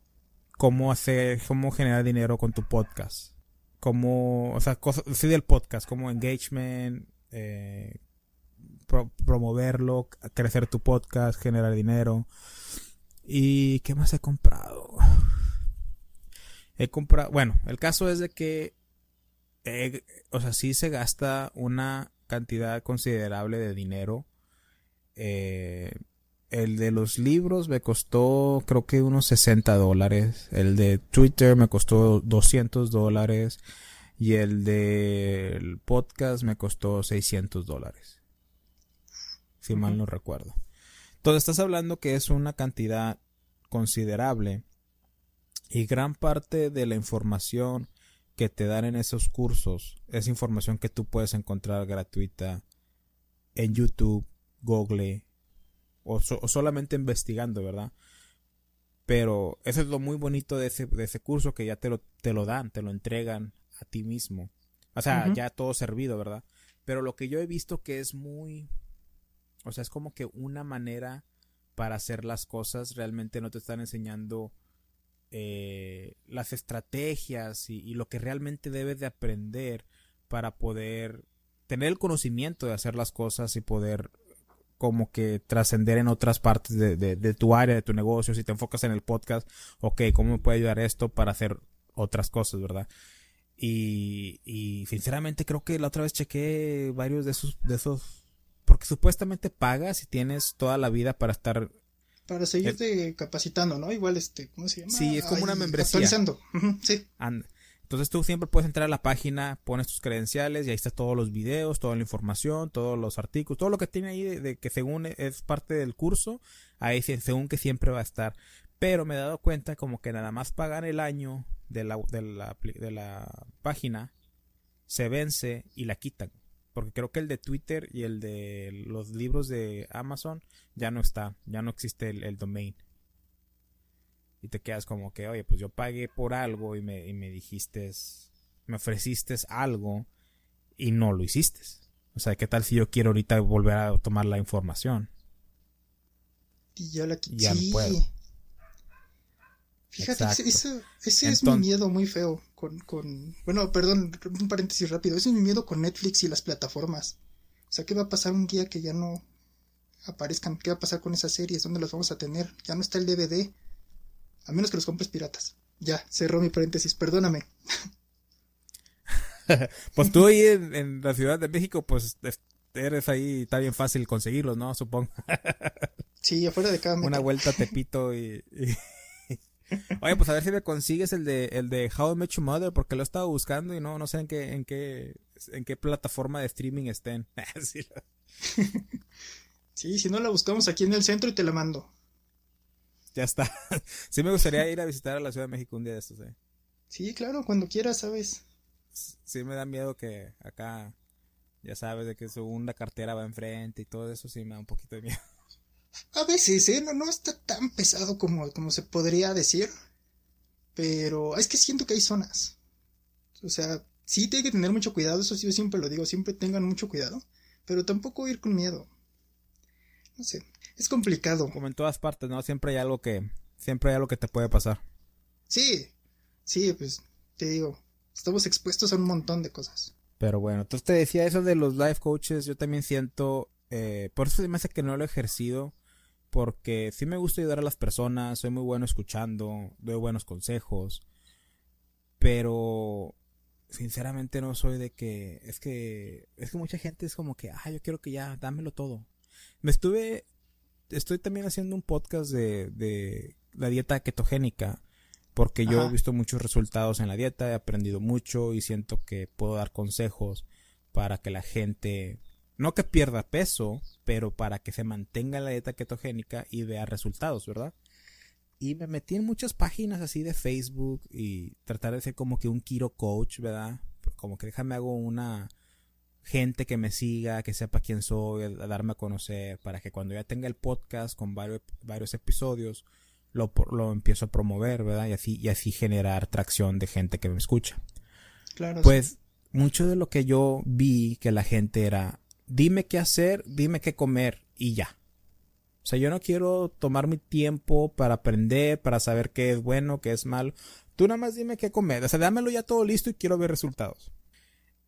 [SPEAKER 2] cómo hacer cómo generar dinero con tu podcast cómo o sea sí del podcast como engagement eh, promoverlo, crecer tu podcast, generar dinero. ¿Y qué más he comprado? He comprado, bueno, el caso es de que, o sea, sí se gasta una cantidad considerable de dinero. Eh, el de los libros me costó creo que unos 60 dólares. El de Twitter me costó 200 dólares. Y el del podcast me costó 600 dólares si mal no recuerdo. Entonces estás hablando que es una cantidad considerable y gran parte de la información que te dan en esos cursos es información que tú puedes encontrar gratuita en YouTube, Google o, solamente investigando, ¿verdad? Pero eso es lo muy bonito de ese, de ese curso que ya te lo, te lo dan, te lo entregan a ti mismo. O sea, ya todo servido, ¿verdad? Pero lo que yo he visto que es muy o sea, es como que una manera para hacer las cosas. Realmente no te están enseñando eh, las estrategias y, lo que realmente debes de aprender para poder tener el conocimiento de hacer las cosas y poder como que trascender en otras partes de, de, tu área, de tu negocio. Si te enfocas en el podcast, ok, ¿cómo me puede ayudar esto para hacer otras cosas, verdad? Y, y sinceramente creo que la otra vez chequé varios de esos, de esos porque supuestamente pagas y tienes toda la vida para estar
[SPEAKER 3] para seguirte capacitando, ¿no? Igual este, ¿cómo se llama?
[SPEAKER 2] Sí, es como una membresía.
[SPEAKER 3] Actualizando. sí.
[SPEAKER 2] Entonces tú siempre puedes entrar a la página, pones tus credenciales y ahí está todos los videos, toda la información, todos los artículos, todo lo que tiene ahí de, que según es parte del curso, ahí según que siempre va a estar. Pero me he dado cuenta como que nada más pagar el año de la, página, se vence y la quitan. Porque creo que el de Twitter y el de los libros de Amazon ya no está, ya no existe el, domain. Y te quedas como que, oye, pues yo pagué por algo y me, y me dijiste, me ofreciste algo y no lo hiciste. O sea, ¿qué tal si yo quiero ahorita volver a tomar la información?
[SPEAKER 3] Y ya la quité. Ya no puedo. Fíjate, ese, ese, es mi miedo muy feo con, con, bueno, perdón, un paréntesis rápido, ese es mi miedo con Netflix y las plataformas. O sea, ¿qué va a pasar un día que ya no aparezcan? ¿Qué va a pasar con esas series? ¿Dónde las vamos a tener? Ya no está el DVD. A menos que los compres piratas. Ya, cerró mi paréntesis, perdóname. [LAUGHS]
[SPEAKER 2] pues tú ahí en, la Ciudad de México, pues eres ahí, está bien fácil conseguirlos, ¿no? Supongo. [LAUGHS]
[SPEAKER 3] sí, afuera de cada
[SPEAKER 2] Una vuelta a Tepito [LAUGHS] y... Oye, pues a ver si me consigues el de el de How I Met Your Mother porque lo he estado buscando y no no sé en qué en qué en qué plataforma de streaming estén.
[SPEAKER 3] sí, si no la buscamos aquí en el centro y te la mando.
[SPEAKER 2] Ya está. [LAUGHS] sí me gustaría ir a visitar a la Ciudad de México un día de estos, ¿eh?
[SPEAKER 3] Sí, claro, cuando quieras, ¿sabes?
[SPEAKER 2] Sí me da miedo que acá ya sabes de que su segunda cartera va enfrente y todo eso sí me da un poquito de miedo. [LAUGHS]
[SPEAKER 3] A veces, ¿eh? No, no está tan pesado como, como se podría decir. Pero es que siento que hay zonas. O sea, sí tiene que tener mucho cuidado, eso sí yo siempre lo digo, siempre tengan mucho cuidado. Pero tampoco ir con miedo. No sé, es complicado.
[SPEAKER 2] Como en todas partes, ¿no? Siempre hay algo que, siempre hay algo que te puede pasar.
[SPEAKER 3] Sí, sí, pues te digo, estamos expuestos a un montón de cosas.
[SPEAKER 2] Pero bueno, entonces te decía eso de los life coaches, yo también siento, eh, por eso me hace que no lo he ejercido, porque sí me gusta ayudar a las personas, soy muy bueno escuchando, doy buenos consejos, pero sinceramente no soy de que es que es que mucha gente es como que, ah, yo quiero que ya dámelo todo. Me estuve estoy también haciendo un podcast de de la dieta ketogénica porque yo he visto muchos resultados en la dieta, he aprendido mucho y siento que puedo dar consejos para que la gente no que pierda peso, pero para que se mantenga la dieta ketogénica y vea resultados, ¿verdad? Y me metí en muchas páginas así de Facebook y tratar de ser como que un Kiro coach, ¿verdad? Como que déjame hago una gente que me siga, que sepa quién soy, a darme a conocer, para que cuando ya tenga el podcast con varios, varios episodios, lo, lo empiezo a promover, ¿verdad? Y así, y así generar tracción de gente que me escucha. Claro. Pues mucho de lo que yo vi que la gente era, dime qué hacer, dime qué comer y ya. O sea, yo no quiero tomar mi tiempo para aprender, para saber qué es bueno, qué es malo. Tú nada más dime qué comer. O sea, dámelo ya todo listo y quiero ver resultados.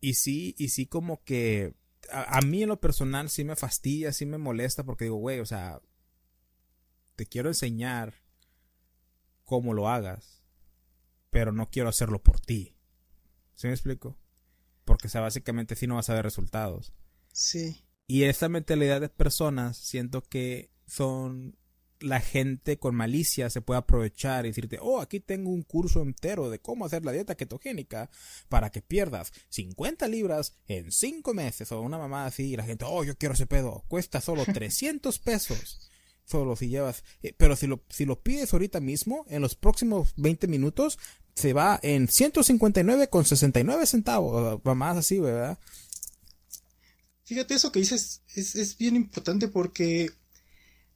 [SPEAKER 2] Y sí, y sí como que a, mí en lo personal sí me fastidia, sí me molesta porque digo, güey, o sea, te quiero enseñar cómo lo hagas, pero no quiero hacerlo por ti. ¿Sí me explico? Porque, o sea, básicamente sí no vas a ver resultados.
[SPEAKER 3] Sí.
[SPEAKER 2] Y esa mentalidad de personas siento que son la gente con malicia se puede aprovechar y decirte, oh, aquí tengo un curso entero de cómo hacer la dieta ketogénica para que pierdas 50 libras en 5 meses o una mamá así y la gente, oh, yo quiero ese pedo, cuesta solo [LAUGHS] 300 pesos. Solo si llevas, eh, pero si lo, si lo pides ahorita mismo, en los próximos 20 minutos, se va en 159 con 69 centavos, más así, ¿verdad?
[SPEAKER 3] Fíjate, eso que dices es, es bien importante porque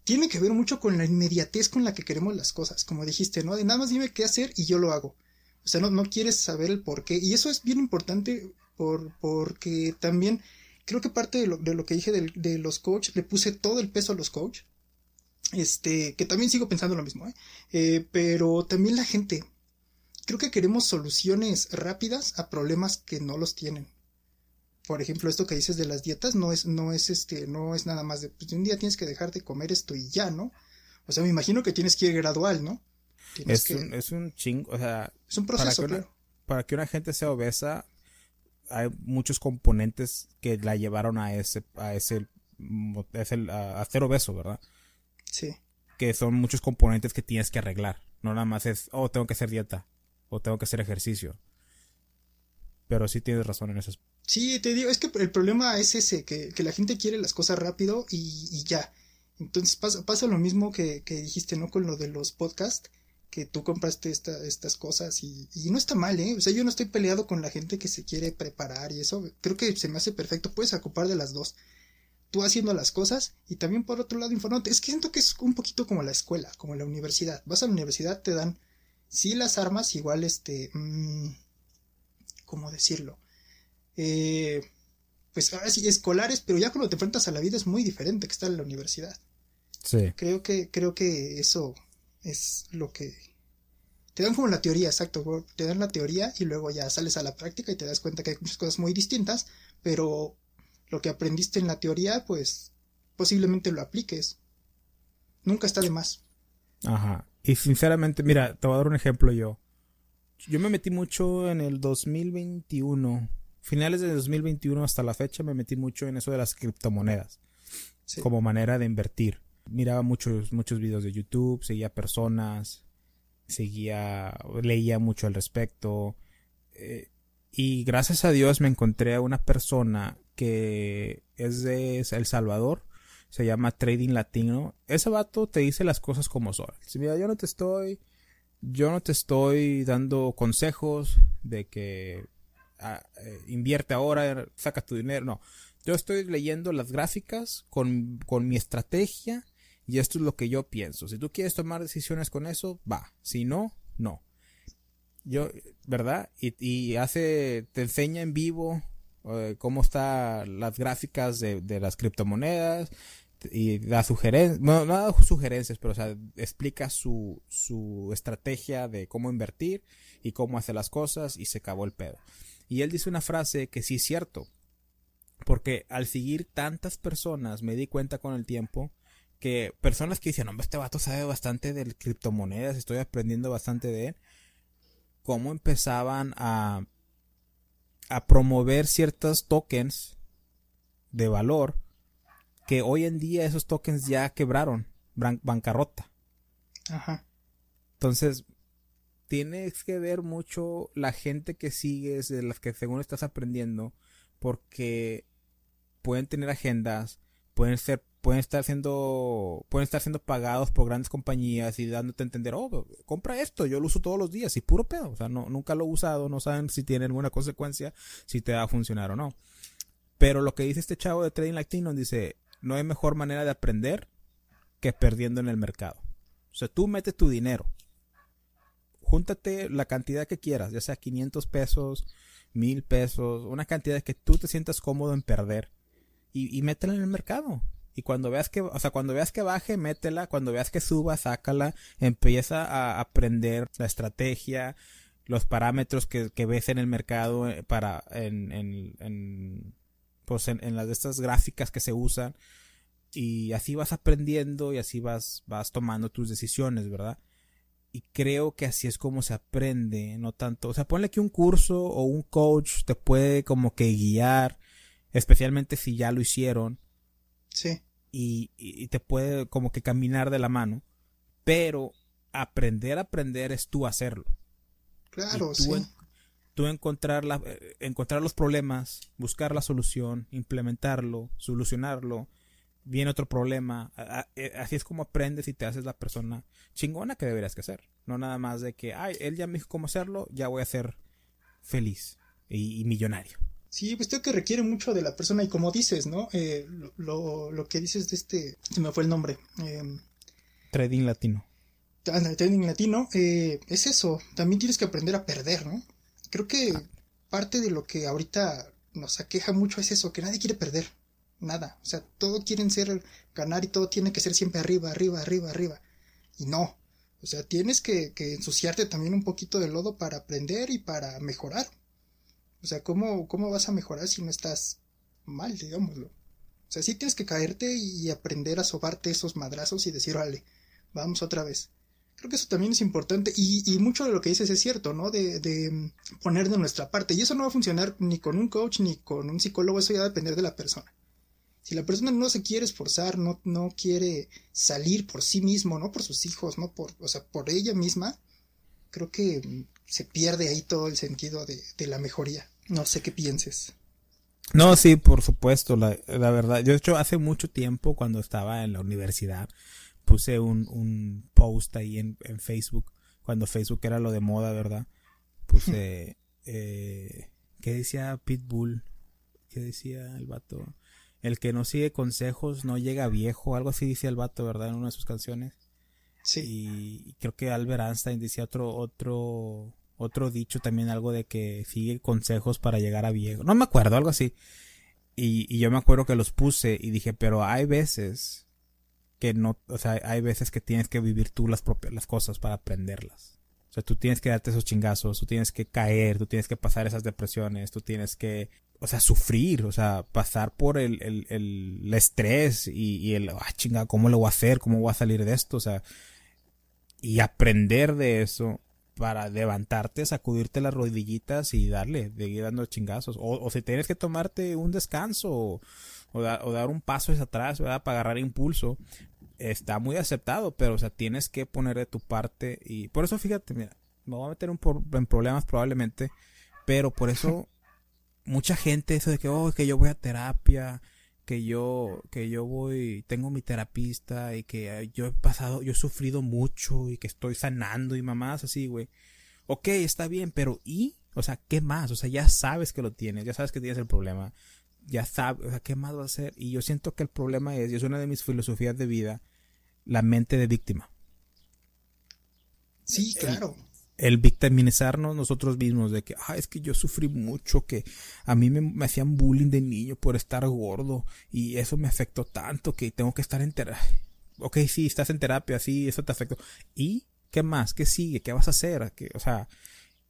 [SPEAKER 3] tiene que ver mucho con la inmediatez con la que queremos las cosas, como dijiste, ¿no? De nada más dime qué hacer y yo lo hago. O sea, no, no quieres saber el por qué. Y eso es bien importante por, porque también creo que parte de lo, de lo que dije de, los coaches, le puse todo el peso a los coaches. Este, que también sigo pensando lo mismo, ¿eh? ¿eh? Pero también la gente. Creo que queremos soluciones rápidas a problemas que no los tienen por ejemplo, esto que dices de las dietas no es, no es este, no es nada más de, pues, un día tienes que dejar de comer esto y ya, ¿no? O sea, me imagino que tienes que ir gradual, ¿no?
[SPEAKER 2] es, un, es un chingo, o sea,
[SPEAKER 3] es un proceso,
[SPEAKER 2] para que, una, para que una gente sea obesa, hay muchos componentes que la llevaron a ese, a ese, a, ser obeso, ¿verdad?
[SPEAKER 3] Sí.
[SPEAKER 2] Que son muchos componentes que tienes que arreglar. No nada más es, oh, tengo que hacer dieta, o tengo que hacer ejercicio. Pero sí tienes razón en eso.
[SPEAKER 3] Sí, te digo, es que el problema es ese, que, la gente quiere las cosas rápido y, ya. Entonces pasa, pasa lo mismo que, dijiste, ¿no? Con lo de los podcasts, que tú compraste esta, estas cosas y, y, no está mal, ¿eh? O sea, yo no estoy peleado con la gente que se quiere preparar y eso. Creo que se me hace perfecto. Puedes ocupar de las dos. Tú haciendo las cosas y también por otro lado informándote. Es que siento que es un poquito como la escuela, como la universidad. Vas a la universidad, te dan, sí, las armas, igual, este... Mmm, ¿cómo decirlo? Eh, pues ahora sí, escolares, pero ya cuando te enfrentas a la vida es muy diferente que estar en la universidad.
[SPEAKER 2] Sí.
[SPEAKER 3] Creo que, creo que eso es lo que, te dan como la teoría, exacto, te dan la teoría y luego ya sales a la práctica y te das cuenta que hay muchas cosas muy distintas, pero lo que aprendiste en la teoría, pues posiblemente lo apliques. Nunca está de más.
[SPEAKER 2] Ajá. Y sinceramente, mira, te voy a dar un ejemplo yo. Yo me metí mucho en el 2021. Finales de 2021 hasta la fecha me metí mucho en eso de las criptomonedas. Como manera de invertir. Miraba muchos, muchos videos de YouTube, seguía personas, seguía, leía mucho al respecto. Eh, y gracias a Dios me encontré a una persona que es de El Salvador se llama Trading Latino. Ese vato te dice las cosas como son. Mira, yo no te estoy, yo no te estoy dando consejos de que eh, invierte ahora, saca tu dinero. No, yo estoy leyendo las gráficas con, con mi estrategia y esto es lo que yo pienso. Si tú quieres tomar decisiones con eso, va. Si no, no. Yo, ¿verdad? Y, hace, te enseña en vivo eh, cómo están las gráficas de, de, las criptomonedas, y da sugerencias, no, no da sugerencias, pero o sea, explica su, su estrategia de cómo invertir y cómo hacer las cosas y se acabó el pedo. Y él dice una frase que sí es cierto, porque al seguir tantas personas me di cuenta con el tiempo que personas que dicen, hombre, este vato sabe bastante de criptomonedas, estoy aprendiendo bastante de él, cómo empezaban a, a promover ciertos tokens de valor que hoy en día esos tokens ya quebraron, bancarrota. Ajá. Entonces, tienes que ver mucho la gente que sigues, de las que según estás aprendiendo, porque pueden tener agendas, pueden ser, pueden estar siendo, pueden estar siendo pagados por grandes compañías y dándote a entender, oh, compra esto, yo lo uso todos los días y puro pedo, o sea, no, nunca lo he usado, no saben si tiene alguna consecuencia, si te va a funcionar o no. Pero lo que dice este chavo de Trading Latino dice, no hay mejor manera de aprender que perdiendo en el mercado. O sea, tú metes tu dinero. Júntate la cantidad que quieras, ya sea 500 pesos, 1000 pesos, una cantidad que tú te sientas cómodo en perder. Y, y métela en el mercado. Y cuando veas que, o sea, cuando veas que baje, métela. Cuando veas que suba, sácala. Empieza a aprender la estrategia, los parámetros que, que ves en el mercado eh, para, en, en, en pues en, las de estas gráficas que se usan y así vas aprendiendo y así vas, vas tomando tus decisiones, ¿verdad? Y creo que así es como se aprende, no tanto, o sea, ponle que un curso o un coach te puede como que guiar, especialmente si ya lo hicieron.
[SPEAKER 3] Sí.
[SPEAKER 2] Y, y te puede como que caminar de la mano, pero aprender a aprender es tú hacerlo.
[SPEAKER 3] Claro, sí
[SPEAKER 2] tú encontrar, la, eh, encontrar los problemas, buscar la solución, implementarlo, solucionarlo, viene otro problema. Eh, así es como aprendes y te haces la persona chingona que deberías que ser. No nada más de que, ay, él ya me dijo cómo hacerlo, ya voy a ser feliz y, millonario.
[SPEAKER 3] Sí, pues creo que requiere mucho de la persona y como dices, ¿no? Eh, lo, lo, que dices de este, se me fue el nombre. Em,
[SPEAKER 2] trading latino.
[SPEAKER 3] Trading latino, es eso, también tienes que aprender a perder, ¿no? creo que parte de lo que ahorita nos aqueja mucho es eso, que nadie quiere perder. Nada. O sea, todo quieren ser ganar y todo tiene que ser siempre arriba, arriba, arriba, arriba. Y no. O sea, tienes que, que ensuciarte también un poquito de lodo para aprender y para mejorar. O sea, ¿cómo, ¿cómo vas a mejorar si no estás mal, digámoslo? O sea, sí tienes que caerte y aprender a sobarte esos madrazos y decir, vale, vamos otra vez. Creo que eso también es importante y, y mucho de lo que dices es cierto, ¿no? De, de, poner de nuestra parte. Y eso no va a funcionar ni con un coach ni con un psicólogo, eso ya va a depender de la persona. Si la persona no se quiere esforzar, no, no quiere salir por sí mismo, no por sus hijos, no por, o sea, por ella misma, creo que se pierde ahí todo el sentido de, de la mejoría. No sé qué pienses.
[SPEAKER 2] No, sí, por supuesto, la, la verdad. Yo, de hecho, hace mucho tiempo, cuando estaba en la universidad, puse un, un post ahí en, en, Facebook, cuando Facebook era lo de moda, ¿verdad? Puse, [LAUGHS] eh, ¿qué decía Pitbull? ¿Qué decía el vato? El que no sigue consejos no llega viejo, algo así dice el vato, ¿verdad? En una de sus canciones.
[SPEAKER 3] Sí.
[SPEAKER 2] Y creo que Albert Einstein decía otro, otro, otro dicho también, algo de que sigue consejos para llegar a viejo. No me acuerdo, algo así. Y, y yo me acuerdo que los puse y dije, pero hay veces que no, o sea, hay veces que tienes que vivir tú las propias las cosas para aprenderlas. O sea, tú tienes que darte esos chingazos, tú tienes que caer, tú tienes que pasar esas depresiones, tú tienes que, o sea, sufrir, o sea, pasar por el, el, el, estrés y, y, el, ah, chinga, ¿cómo lo voy a hacer? ¿Cómo voy a salir de esto? O sea, y aprender de eso para levantarte, sacudirte las rodillitas y darle, de dando chingazos. O, o si tienes que tomarte un descanso o, o, dar un paso hacia atrás, ¿verdad? Para agarrar impulso. Está muy aceptado, pero o sea, tienes que poner de tu parte y por eso fíjate, mira, me voy a meter un en problemas probablemente, pero por eso [LAUGHS] mucha gente eso de que oh, que yo voy a terapia, que yo que yo voy, tengo mi terapista y que yo he pasado, yo he sufrido mucho y que estoy sanando y mamás así, güey. Ok, está bien, pero ¿y? O sea, ¿qué más? O sea, ya sabes que lo tienes, ya sabes que tienes el problema ya sabe, o sea, ¿qué más va a hacer? Y yo siento que el problema es, y es una de mis filosofías de vida, la mente de víctima.
[SPEAKER 3] Sí, claro.
[SPEAKER 2] El, victimizarnos nosotros mismos de que, ah, es que yo sufrí mucho, que a mí me, hacían bullying de niño por estar gordo y eso me afectó tanto que tengo que estar en terapia. Ok, sí, estás en terapia, sí, eso te afectó. ¿Y qué más? ¿Qué sigue? ¿Qué vas a hacer? o sea,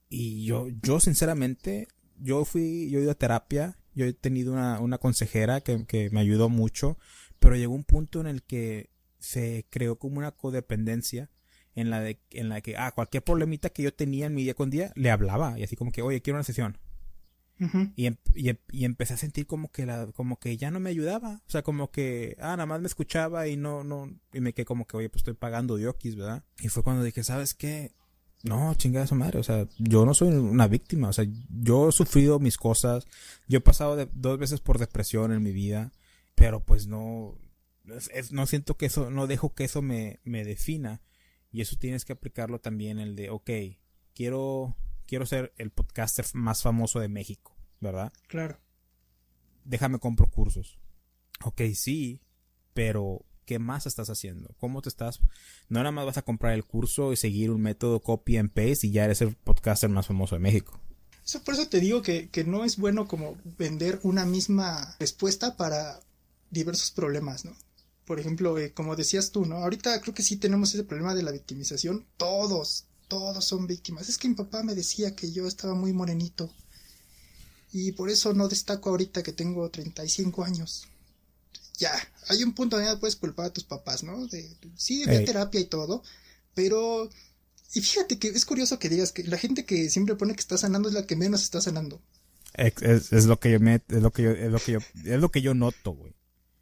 [SPEAKER 2] y yo, yo sinceramente, yo fui, yo he ido a terapia yo he tenido una, una consejera que, que, me ayudó mucho, pero llegó un punto en el que se creó como una codependencia en la de en la que ah cualquier problemita que yo tenía en mi día con día le hablaba y así como que oye quiero una sesión y, em, y, em, y, empecé a sentir como que la como que ya no me ayudaba. O sea como que ah nada más me escuchaba y no no y me quedé como que oye pues estoy pagando diokis verdad y fue cuando dije sabes qué no, chingada su madre, o sea, yo no soy una víctima, o sea, yo he sufrido mis cosas, yo he pasado de, dos veces por depresión en mi vida, pero pues no, no siento que eso, no dejo que eso me, me defina, y eso tienes que aplicarlo también el de, ok, quiero, quiero ser el podcaster más famoso de México, ¿verdad?
[SPEAKER 3] Claro.
[SPEAKER 2] Déjame compro cursos. Ok, sí, pero ¿qué más estás haciendo? ¿Cómo te estás? No nada más vas a comprar el curso y seguir un método copy and paste y ya eres el podcaster más famoso de México.
[SPEAKER 3] Eso, por eso te digo que, no es bueno como vender una misma respuesta para diversos problemas, ¿no? Por ejemplo, eh, como decías tú, ¿no? Ahorita creo que sí tenemos ese problema de la victimización. Todos, todos son víctimas. Es que mi papá me decía que yo estaba muy morenito. Y por eso no destaco ahorita que tengo 35 años ya, hay un punto donde puedes culpar a tus papás, ¿no? De, sí, ve terapia y todo, pero... Y fíjate que es curioso que digas que la gente que siempre pone que está sanando es la que menos está sanando.
[SPEAKER 2] Es, es, lo que yo me, es lo que yo, es lo que yo, es lo que yo noto, güey.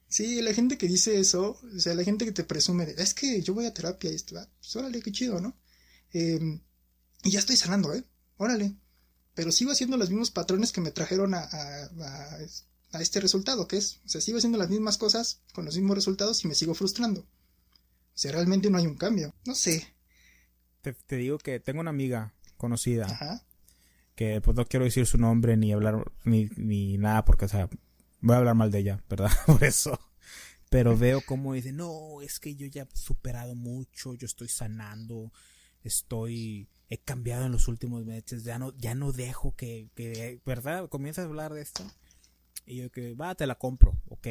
[SPEAKER 3] Sí, la gente que dice eso, o sea, la gente que te presume de, es que yo voy a terapia y esto, ah, pues órale, qué chido, ¿no? Em, y ya estoy sanando, ¿eh? Órale. Pero sigo haciendo los mismos patrones que me trajeron a, a a este resultado, que es, o sea, sigo haciendo las mismas cosas con los mismos resultados y me sigo frustrando. O sea, realmente no hay un cambio. No sé.
[SPEAKER 2] Te, digo que tengo una amiga conocida. Ajá. Que pues no quiero decir su nombre ni hablar ni, ni nada porque, o sea, voy a hablar mal de ella, ¿verdad? [LAUGHS] Por eso. Pero veo cómo dice, no, es que yo ya he superado mucho, yo estoy sanando, estoy, he cambiado en los últimos meses, ya no, ya no dejo que, que ¿verdad? Comienza a hablar de esto y yo que, va, te la compro, ok.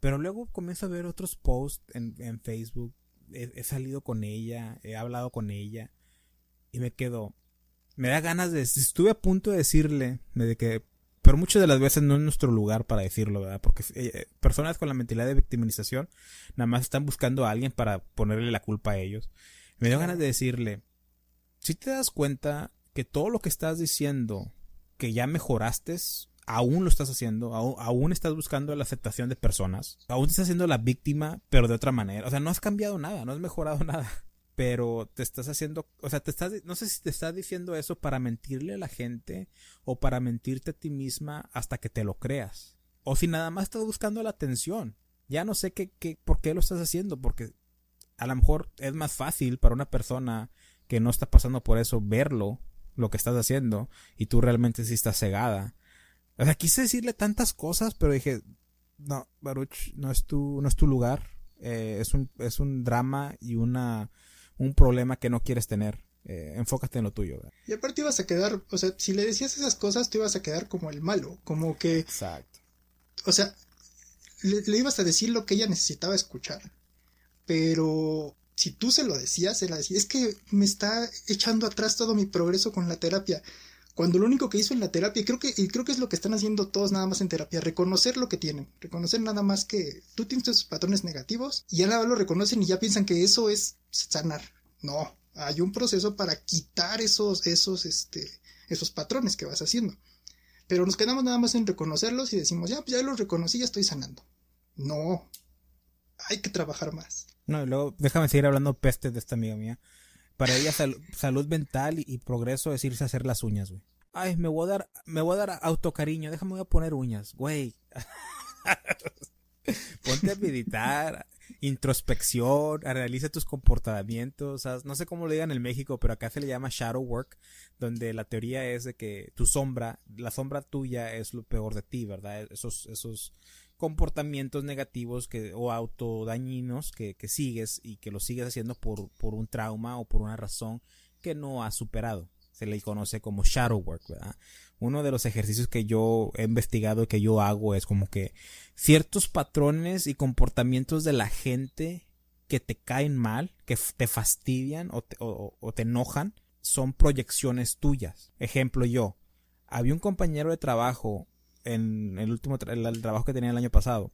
[SPEAKER 2] Pero luego comienzo a ver otros posts en, en Facebook. He, salido con ella, he hablado con ella. Y me quedo. Me da ganas de. Estuve a punto de decirle. De que. Pero muchas de las veces no es nuestro lugar para decirlo, ¿verdad? Porque eh, personas con la mentalidad de victimización nada más están buscando a alguien para ponerle la culpa a ellos. Me dio ganas de decirle. Si te das cuenta que todo lo que estás diciendo que ya mejoraste aún lo estás haciendo, aún, estás buscando la aceptación de personas, aún te estás haciendo la víctima, pero de otra manera. O sea, no has cambiado nada, no has mejorado [LAUGHS] nada. Pero te estás haciendo, o sea, te estás, no sé si te estás diciendo eso para mentirle a la gente o para mentirte a ti misma hasta que te lo creas. O si nada más estás buscando la atención. Ya no sé qué, qué, por qué lo estás haciendo, porque a lo mejor es más fácil para una persona que no está pasando por eso verlo, lo que estás haciendo, y tú realmente sí estás cegada o sea, quise decirle tantas cosas, pero dije, no, Baruch, no es tu, no es tu lugar. Eh, es, un, es un drama y una, un problema que no quieres tener. Eh, enfócate en lo tuyo.
[SPEAKER 3] Y aparte ibas a quedar, o sea, si le decías esas cosas, te ibas a quedar como el malo, como que...
[SPEAKER 2] Exacto.
[SPEAKER 3] O sea, le, ibas a decir lo que ella necesitaba escuchar. Pero si tú se lo decías, era decir, es que me está echando atrás todo mi progreso con la terapia. Cuando lo único que hizo en la terapia, creo que, y creo que es lo que están haciendo todos nada más en terapia, reconocer lo que tienen, reconocer nada más que tú tienes esos patrones negativos y ya lo reconocen y ya piensan que eso es sanar. No, hay un proceso para quitar esos, esos, este, esos patrones que vas haciendo. Pero nos quedamos nada más en reconocerlos y decimos, ya, pues ya los reconocí, ya estoy sanando. No, hay que trabajar más.
[SPEAKER 2] No, y luego déjame seguir hablando peste de esta amiga mía. Para ella salud mental y, progreso es irse a hacer las uñas, güey. Ay, me voy a dar, me voy a dar autocariño, déjame voy a poner uñas, güey. [LAUGHS] Ponte a meditar, introspección, analiza tus comportamientos. no sé cómo lo digan en México, pero acá se le llama shadow work, donde la teoría es de que tu sombra, la sombra tuya es lo peor de ti, ¿verdad? Esos, esos comportamientos negativos que, o autodañinos que, que sigues y que lo sigues haciendo por, por un trauma o por una razón que no has superado. Se le conoce como shadow work, ¿verdad? Uno de los ejercicios que yo he investigado y que yo hago es como que ciertos patrones y comportamientos de la gente que te caen mal, que te fastidian o te, o te enojan, son proyecciones tuyas. Ejemplo yo, había un compañero de trabajo en el último el, trabajo que tenía el año pasado,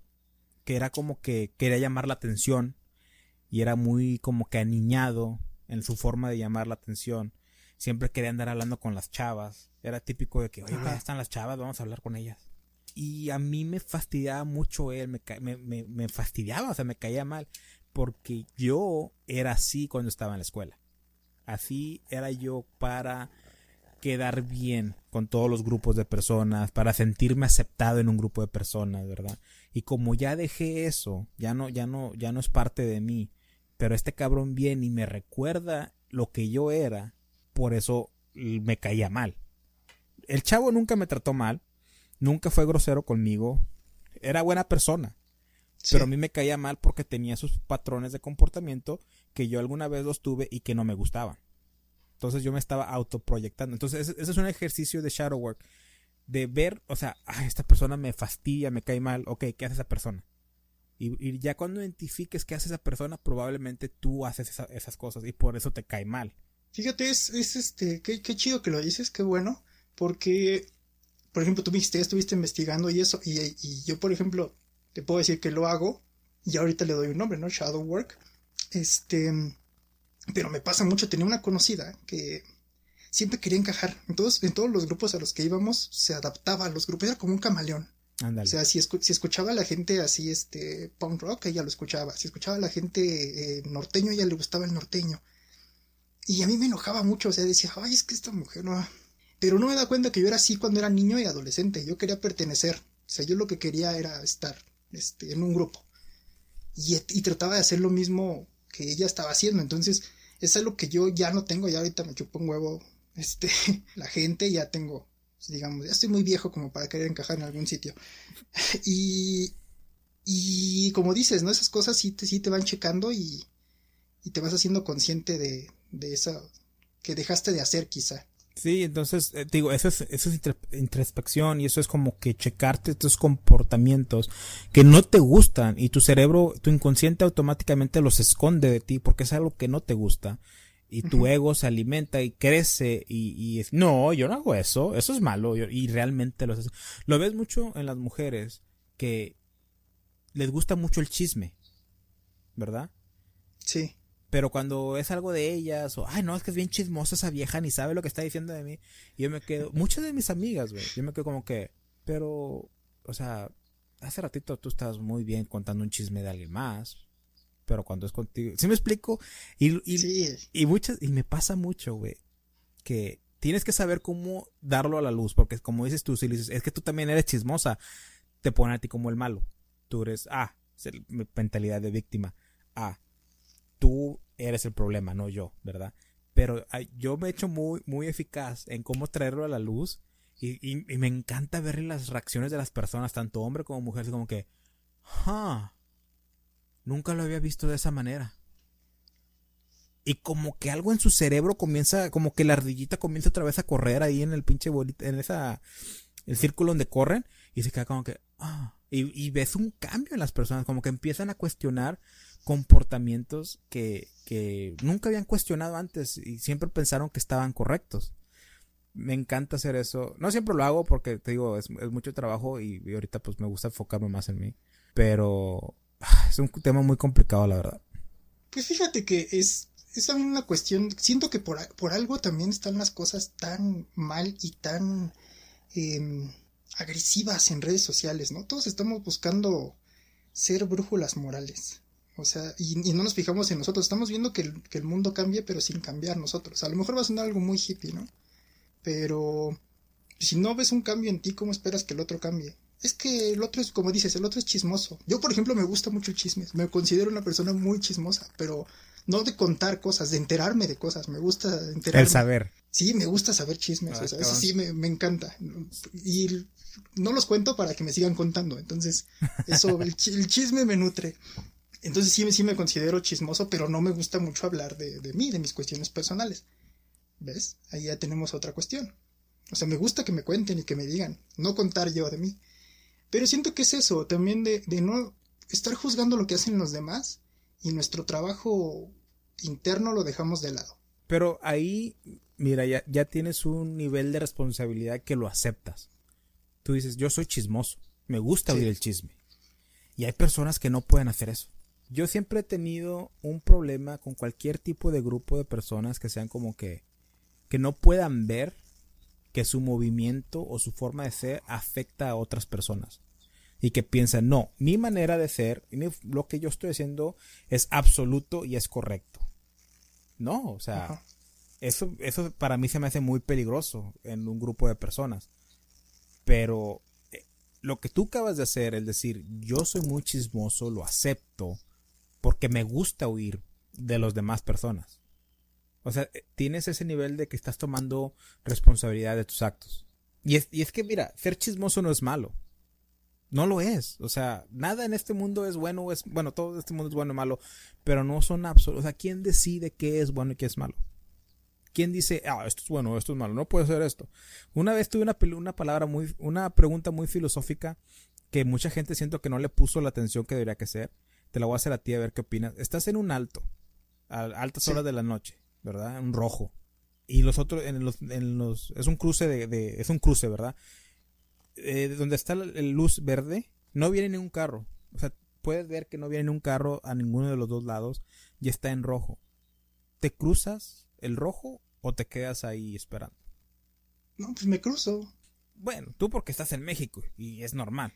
[SPEAKER 2] que era como que quería llamar la atención y era muy como que aniñado en su forma de llamar la atención. Siempre quería andar hablando con las chavas. Era típico de que, oye, ya están las chavas, vamos a hablar con ellas. Y a mí me fastidiaba mucho él, me, me, me fastidiaba, o sea, me caía mal, porque yo era así cuando estaba en la escuela. Así era yo para quedar bien con todos los grupos de personas, para sentirme aceptado en un grupo de personas, ¿verdad? Y como ya dejé eso, ya no, ya no, ya no es parte de mí, pero este cabrón viene y me recuerda lo que yo era, por eso me caía mal. El chavo nunca me trató mal, nunca fue grosero conmigo, era buena persona. Pero a mí me caía mal porque tenía sus patrones de comportamiento que yo alguna vez los tuve y que no me gustaban. Entonces yo me estaba autoproyectando. Entonces ese, es un ejercicio de shadow work. De ver, o sea, esta persona me fastidia, me cae mal. Ok, ¿qué hace esa persona? Y, ya cuando identifiques qué hace esa persona, probablemente tú haces esas cosas y por eso te cae mal.
[SPEAKER 3] Fíjate, es, es este, qué, qué, chido que lo dices, qué bueno, porque, por ejemplo, tú me dijiste, estuviste investigando y eso, y, y, yo, por ejemplo, te puedo decir que lo hago, y ahorita le doy un nombre, ¿no? Shadow Work. Este, pero me pasa mucho, tenía una conocida que siempre quería encajar. En todos, en todos los grupos a los que íbamos se adaptaba a los grupos, era como un camaleón. O sea, si, si, escuchaba a la gente así, este, punk rock, ella lo escuchaba. Si escuchaba a la gente eh, norteño, ella le gustaba el norteño. Y a mí me enojaba mucho, o sea, decía, ay, es que esta mujer no... Pero no me da cuenta que yo era así cuando era niño y adolescente. Yo quería pertenecer. O sea, yo lo que quería era estar este, en un grupo. Y, y trataba de hacer lo mismo que ella estaba haciendo. Entonces, es algo que yo ya no tengo, ya ahorita me chupo un huevo, este, [LAUGHS] la gente, ya tengo, digamos, ya estoy muy viejo como para querer encajar en algún sitio. [LAUGHS] y, y como dices, ¿no? Esas cosas sí te, sí te van checando y, y te vas haciendo consciente de, de esa que dejaste de hacer quizá.
[SPEAKER 2] Sí, entonces, eh, digo, eso es, eso es introspección y eso es como que checarte estos comportamientos que no te gustan y tu cerebro, tu inconsciente automáticamente los esconde de ti porque es algo que no te gusta y tu ego se alimenta y crece y, y es, no, yo no hago eso, eso es malo y realmente lo haces. Lo ves mucho en las mujeres que les gusta mucho el chisme, ¿verdad?
[SPEAKER 3] Sí.
[SPEAKER 2] Pero cuando es algo de ellas, o, ay, no, es que es bien chismosa esa vieja, ni sabe lo que está diciendo de mí. Y yo me quedo, muchas de mis amigas, güey, yo me quedo como que, pero, o sea, hace ratito tú estás muy bien contando un chisme de alguien más. Pero cuando es contigo, ¿sí me explico? Y, y, y muchas, y me pasa mucho, güey, que tienes que saber cómo darlo a la luz, porque como dices tú, si dices, es que tú también eres chismosa, te ponen a ti como el malo. Tú eres, ah, mentalidad de víctima. Ah, tú eres el problema, no yo, ¿verdad? Pero yo me he hecho muy, muy eficaz en cómo traerlo a la luz y, me encanta ver las reacciones de las personas, tanto hombre como mujer, como que, ah, nunca lo había visto de esa manera. Y como que algo en su cerebro comienza, como que la ardillita comienza otra vez a correr ahí en el pinche bolita, en esa, el círculo donde corren, y se queda como que, ah, y, y ves un cambio en las personas, como que empiezan a cuestionar comportamientos que, que nunca habían cuestionado antes y siempre pensaron que estaban correctos. Me encanta hacer eso. No siempre lo hago porque, te digo, es, mucho trabajo y, ahorita pues me gusta enfocarme más en mí. Pero ah, es un tema muy complicado, la verdad.
[SPEAKER 3] Pues fíjate que es, es también una cuestión, siento que por, por algo también están las cosas tan mal y tan em, agresivas en redes sociales, ¿no? Todos estamos buscando ser brújulas morales. O sea, y, no nos fijamos en nosotros. Estamos viendo que el, que el, mundo cambie, pero sin cambiar nosotros. A lo mejor va a sonar algo muy hippie, ¿no? Pero si no ves un cambio en ti, ¿cómo esperas que el otro cambie? Es que el otro es, como dices, el otro es chismoso. Yo, por ejemplo, me gusta mucho el chisme. Me considero una persona muy chismosa, pero no de contar cosas, de enterarme de cosas. Me gusta enterarme.
[SPEAKER 2] El saber.
[SPEAKER 3] Sí, me gusta saber chismes. Ah, eso sí me, me, encanta. Y no los cuento para que me sigan contando. Entonces, eso, el, chisme me nutre. Entonces sí, sí me considero chismoso, pero no me gusta mucho hablar de, de mí, de mis cuestiones personales. ¿Ves? Ahí ya tenemos otra cuestión. O sea, me gusta que me cuenten y que me digan, no contar yo de mí. Pero siento que es eso, también de, de no estar juzgando lo que hacen los demás y nuestro trabajo interno lo dejamos de lado.
[SPEAKER 2] Pero ahí, mira, ya, ya tienes un nivel de responsabilidad que lo aceptas. Tú dices, yo soy chismoso, me gusta oír el chisme. Y hay personas que no pueden hacer eso. Yo siempre he tenido un problema con cualquier tipo de grupo de personas que sean como que que no puedan ver que su movimiento o su forma de ser afecta a otras personas. Y que piensan, no, mi manera de ser, lo que yo estoy haciendo es absoluto y es correcto. No, o sea, eso, eso para mí se me hace muy peligroso en un grupo de personas. Pero eh, lo que tú acabas de hacer, es decir, yo soy muy chismoso, lo acepto, porque me gusta oír de las demás personas. O sea, eh, tienes ese nivel de que estás tomando responsabilidad de tus actos. Y es, y es que, mira, ser chismoso no es malo. No lo es. O sea, nada en este mundo es bueno es. Bueno, todo este mundo es bueno o malo. Pero no son absolutos. O sea, ¿quién decide qué es bueno y qué es malo? ¿Quién dice, ah, esto es bueno, esto es malo? No puede ser esto. Una vez tuve una, una palabra muy. Una pregunta muy filosófica que mucha gente siento que no le puso la atención que debería que ser. Te la voy a hacer a ti a ver qué opinas. Estás en un alto. A altas horas de la noche ¿verdad? Un rojo. Y los otros, en los, en los es un cruce de, es un cruce, ¿verdad? Eh, donde está la, luz verde, no viene ningún carro. O sea, puedes ver que no viene un carro a ninguno de los dos lados y está en rojo. ¿Te cruzas el rojo o te quedas ahí esperando?
[SPEAKER 3] No, pues me cruzo.
[SPEAKER 2] Bueno, tú porque estás en México y es normal.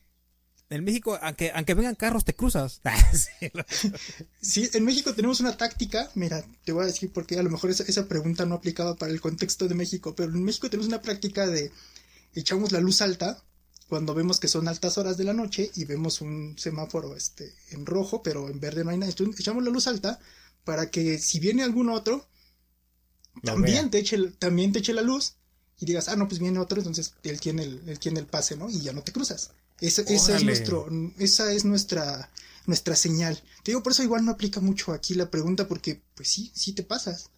[SPEAKER 2] En México, aunque, aunque vengan carros, te cruzas. [LAUGHS]
[SPEAKER 3] sí, en México tenemos una táctica. Mira, te voy a decir porque a lo mejor esa, esa, pregunta no aplicaba para el contexto de México, pero en México tenemos una práctica de echamos la luz alta cuando vemos que son altas horas de la noche y vemos un semáforo este, en rojo, pero en verde no hay nada. echamos la luz alta para que si viene algún otro, también te, eche, también te eche la luz y digas, ah, no, pues viene otro, entonces él tiene el, él tiene el pase, ¿no? Y ya no te cruzas. Esa, es nuestro, esa es nuestra, nuestra señal. Te digo, por eso igual no aplica mucho aquí la pregunta, porque, pues sí, sí te pasas.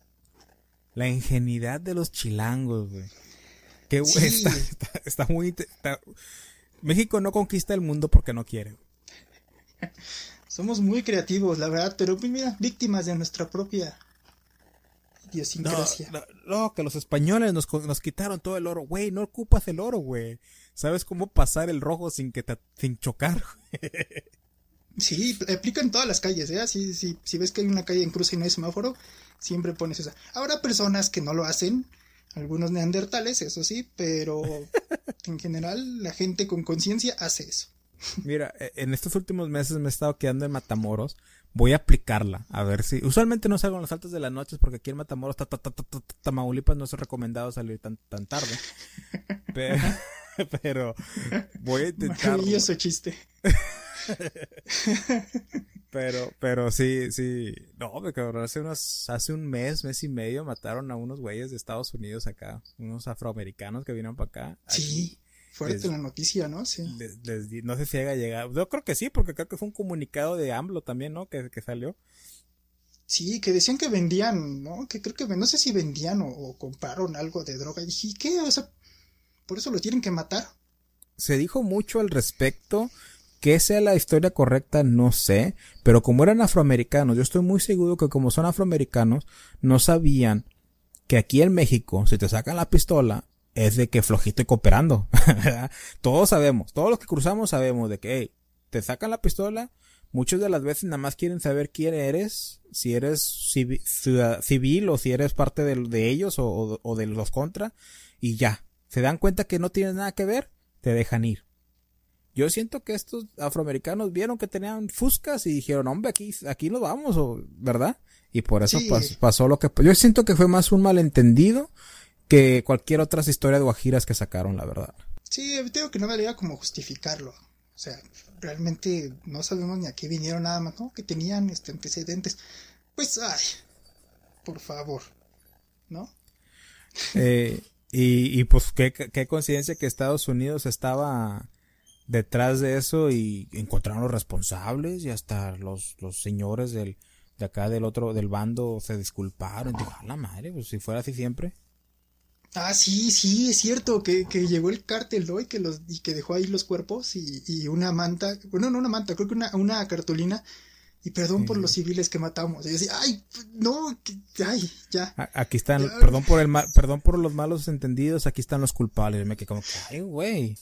[SPEAKER 2] La ingenuidad de los chilangos, güey. Qué está, está, muy. México no conquista el mundo porque no quiere.
[SPEAKER 3] Somos muy creativos, la verdad, pero pues mira, víctimas de nuestra propia idiosincrasia.
[SPEAKER 2] No, no, que los españoles nos, nos quitaron todo el oro. Güey, no ocupas el oro, güey. ¿Sabes cómo pasar el rojo sin que te, sin chocar? [LAUGHS]
[SPEAKER 3] sí, aplica en todas las calles, ¿eh? Si, si, si ves que hay una calle en cruce y no hay semáforo, siempre pones esa. Habrá personas que no lo hacen, algunos neandertales, eso sí, pero [LAUGHS] en general la gente con conciencia hace eso. [LAUGHS]
[SPEAKER 2] Mira, e, en estos últimos meses me he estado quedando en Matamoros. Voy a aplicarla, a ver si. Usualmente no salgo en las altas de las noches porque aquí en Matamoros, Tamaulipas, no es recomendado salir tan, tan tarde. Pero. [LAUGHS] pero voy a intentar.
[SPEAKER 3] Maravilloso chiste. [LAUGHS]
[SPEAKER 2] pero, pero sí, sí. No, cabrón, hace unos, hace un mes, mes y medio mataron a unos güeyes de Estados Unidos acá, unos afroamericanos que vinieron para acá.
[SPEAKER 3] Sí. Fuerte la noticia, ¿no? Sí.
[SPEAKER 2] no sé si haya llegado. Yo creo que sí, porque creo que fue un comunicado de AMLO también, ¿no? Que, que salió.
[SPEAKER 3] Sí, que decían que vendían, ¿no? Que creo que no sé si vendían o, o compraron algo de droga. Y dije, ¿qué? O sea, por eso lo tienen que matar.
[SPEAKER 2] Se dijo mucho al respecto que sea la historia correcta, no sé, pero como eran afroamericanos, yo estoy muy seguro que como son afroamericanos, no sabían que aquí en México, si te sacan la pistola, es de que flojito y cooperando. [LAUGHS] todos sabemos, todos los que cruzamos sabemos de que, hey, te sacan la pistola, muchas de las veces nada más quieren saber quién eres, si eres civil o si eres parte de, ellos o, o de los contra, y ya. Se dan cuenta que no tienes nada que ver, te dejan ir. Yo siento que estos afroamericanos vieron que tenían fuscas y dijeron, hombre, aquí, aquí nos vamos, ¿verdad? Y por eso pasó lo que... Yo siento que fue más un malentendido que cualquier otra historia de guajiras que sacaron, la verdad.
[SPEAKER 3] Sí, tengo que no valía como justificarlo. O sea, realmente no sabemos ni a qué vinieron nada más, ¿no? Que tenían este antecedentes. Pues, ay, por favor, ¿no?
[SPEAKER 2] Eh, y, y pues qué, qué coincidencia que Estados Unidos estaba detrás de eso y encontraron los responsables y hasta los, los señores del, de acá del otro, del bando se disculparon. Dijo, la madre, pues si fuera así siempre.
[SPEAKER 3] Ah, sí, sí, es cierto, que, que llegó el cártel, que, los, y que dejó ahí los cuerpos y, y una manta, bueno, no una manta, creo que una, una cartulina. Y perdón por los civiles que matamos. Y yo decía, ay, no, ay, ya.
[SPEAKER 2] Aquí están, perdón por el mal, perdón por los malos entendidos, aquí están los culpables. Me quedé como, ay, güey.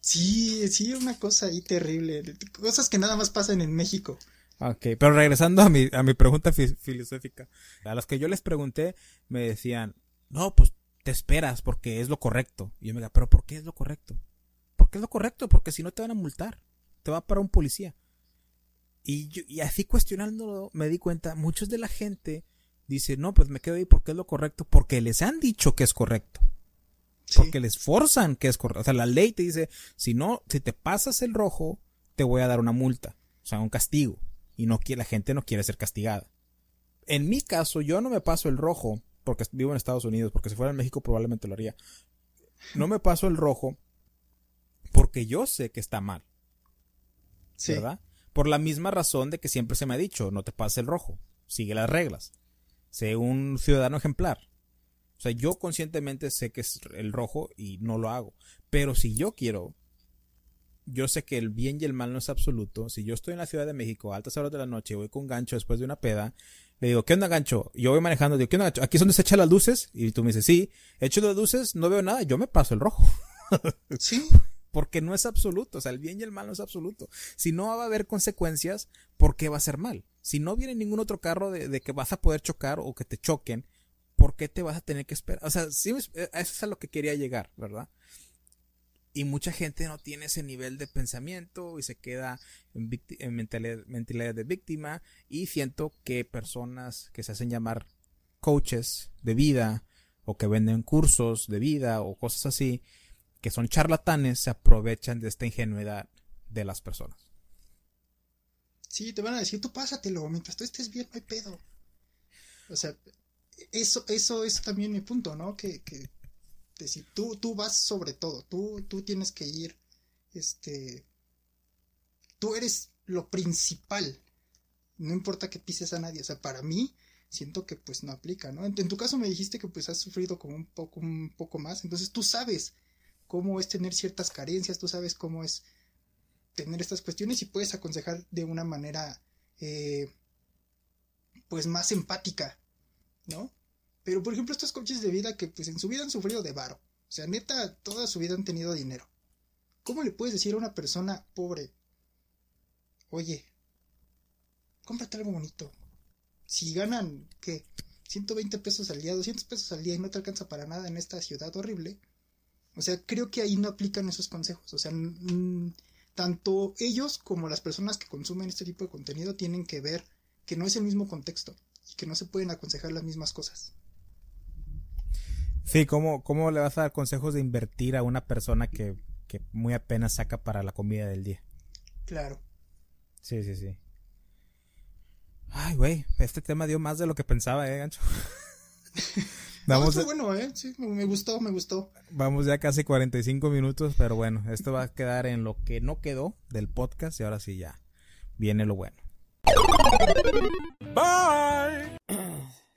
[SPEAKER 3] Sí, sí, una cosa ahí terrible. Cosas que nada más pasan en México.
[SPEAKER 2] Ok, pero regresando a mi, a mi pregunta filosófica. A los que yo les pregunté, me decían, no, pues te esperas porque es lo correcto. Y yo me digo, pero ¿por qué es lo correcto? ¿Por qué es lo correcto? Porque si no te van a multar. Te va para un policía. Y, yo, y así cuestionándolo me di cuenta, muchos de la gente dice, no, pues me quedo ahí porque es lo correcto, porque les han dicho que es correcto. Porque les forzan que es correcto. O sea, la ley te dice, si no, si te pasas el rojo, te voy a dar una multa. O sea, un castigo. Y no la gente no quiere ser castigada. En mi caso, yo no me paso el rojo, porque vivo en Estados Unidos, porque si fuera en México probablemente lo haría. No me paso el rojo porque yo sé que está mal. ¿Verdad? Por la misma razón de que siempre se me ha dicho, no te pases el rojo, sigue las reglas. Sé un ciudadano ejemplar. O sea, yo conscientemente sé que es el rojo y no lo hago. Pero si yo quiero, yo sé que el bien y el mal no es absoluto. Si yo estoy en la Ciudad de México a altas horas de la noche voy con gancho después de una peda, le digo, ¿qué onda gancho? Yo voy manejando, digo, ¿qué onda gancho? ¿Aquí es donde se echan las luces? Y tú me dices, sí, echo las luces, no veo nada, yo me paso el rojo.
[SPEAKER 3] Sí. [LAUGHS]
[SPEAKER 2] Porque no es absoluto, o sea, el bien y el mal no es absoluto. Si no va a haber consecuencias, ¿por qué va a ser mal? Si no viene ningún otro carro de, que vas a poder chocar o que te choquen, ¿por qué te vas a tener que esperar? O sea, sí, eh, eso es a lo que quería llegar, ¿verdad? Y mucha gente no tiene ese nivel de pensamiento y se queda en, mentalidad, de víctima. Y siento que personas que se hacen llamar coaches de vida o que venden cursos de vida o cosas así, que son charlatanes, se aprovechan de esta ingenuidad de las personas.
[SPEAKER 3] Sí, te van a decir, tú pásatelo, mientras tú estés bien, no hay pedo. O sea, eso, eso es también mi punto, ¿no? Que, que decir, tú, tú vas sobre todo, tú, tú tienes que ir, este, tú eres lo principal, no importa que pises a nadie, o sea, para mí, siento que pues no aplica, ¿no? En, tu caso me dijiste que pues has sufrido como un poco, un poco más, entonces tú sabes cómo es tener ciertas carencias, tú sabes cómo es tener estas cuestiones y puedes aconsejar de una manera, eh, pues más empática, ¿no? Pero, por ejemplo, estos coches de vida que pues en su vida han sufrido de varo. O sea, neta, toda su vida han tenido dinero. ¿Cómo le puedes decir a una persona pobre, oye, cómprate algo bonito? Si ganan, ¿qué? 120 pesos al día, 200 pesos al día y no te alcanza para nada en esta ciudad horrible. O sea, creo que ahí no aplican esos consejos. O sea, tanto ellos como las personas que consumen este tipo de contenido tienen que ver que no es el mismo contexto y que no se pueden aconsejar las mismas cosas.
[SPEAKER 2] Sí, ¿cómo, ¿cómo le vas a dar consejos de invertir a una persona que, que muy apenas saca para la comida del día?
[SPEAKER 3] Claro.
[SPEAKER 2] Sí, sí, sí. Ay, güey, este tema dio más de lo que pensaba, eh, gancho. [LAUGHS]
[SPEAKER 3] Vamos no, bueno, eh, sí, me gustó, me gustó.
[SPEAKER 2] Vamos ya casi 45 minutos, pero bueno, esto va a quedar en lo que no quedó del podcast y ahora sí ya viene lo bueno. Bye. [CLEARS THROAT]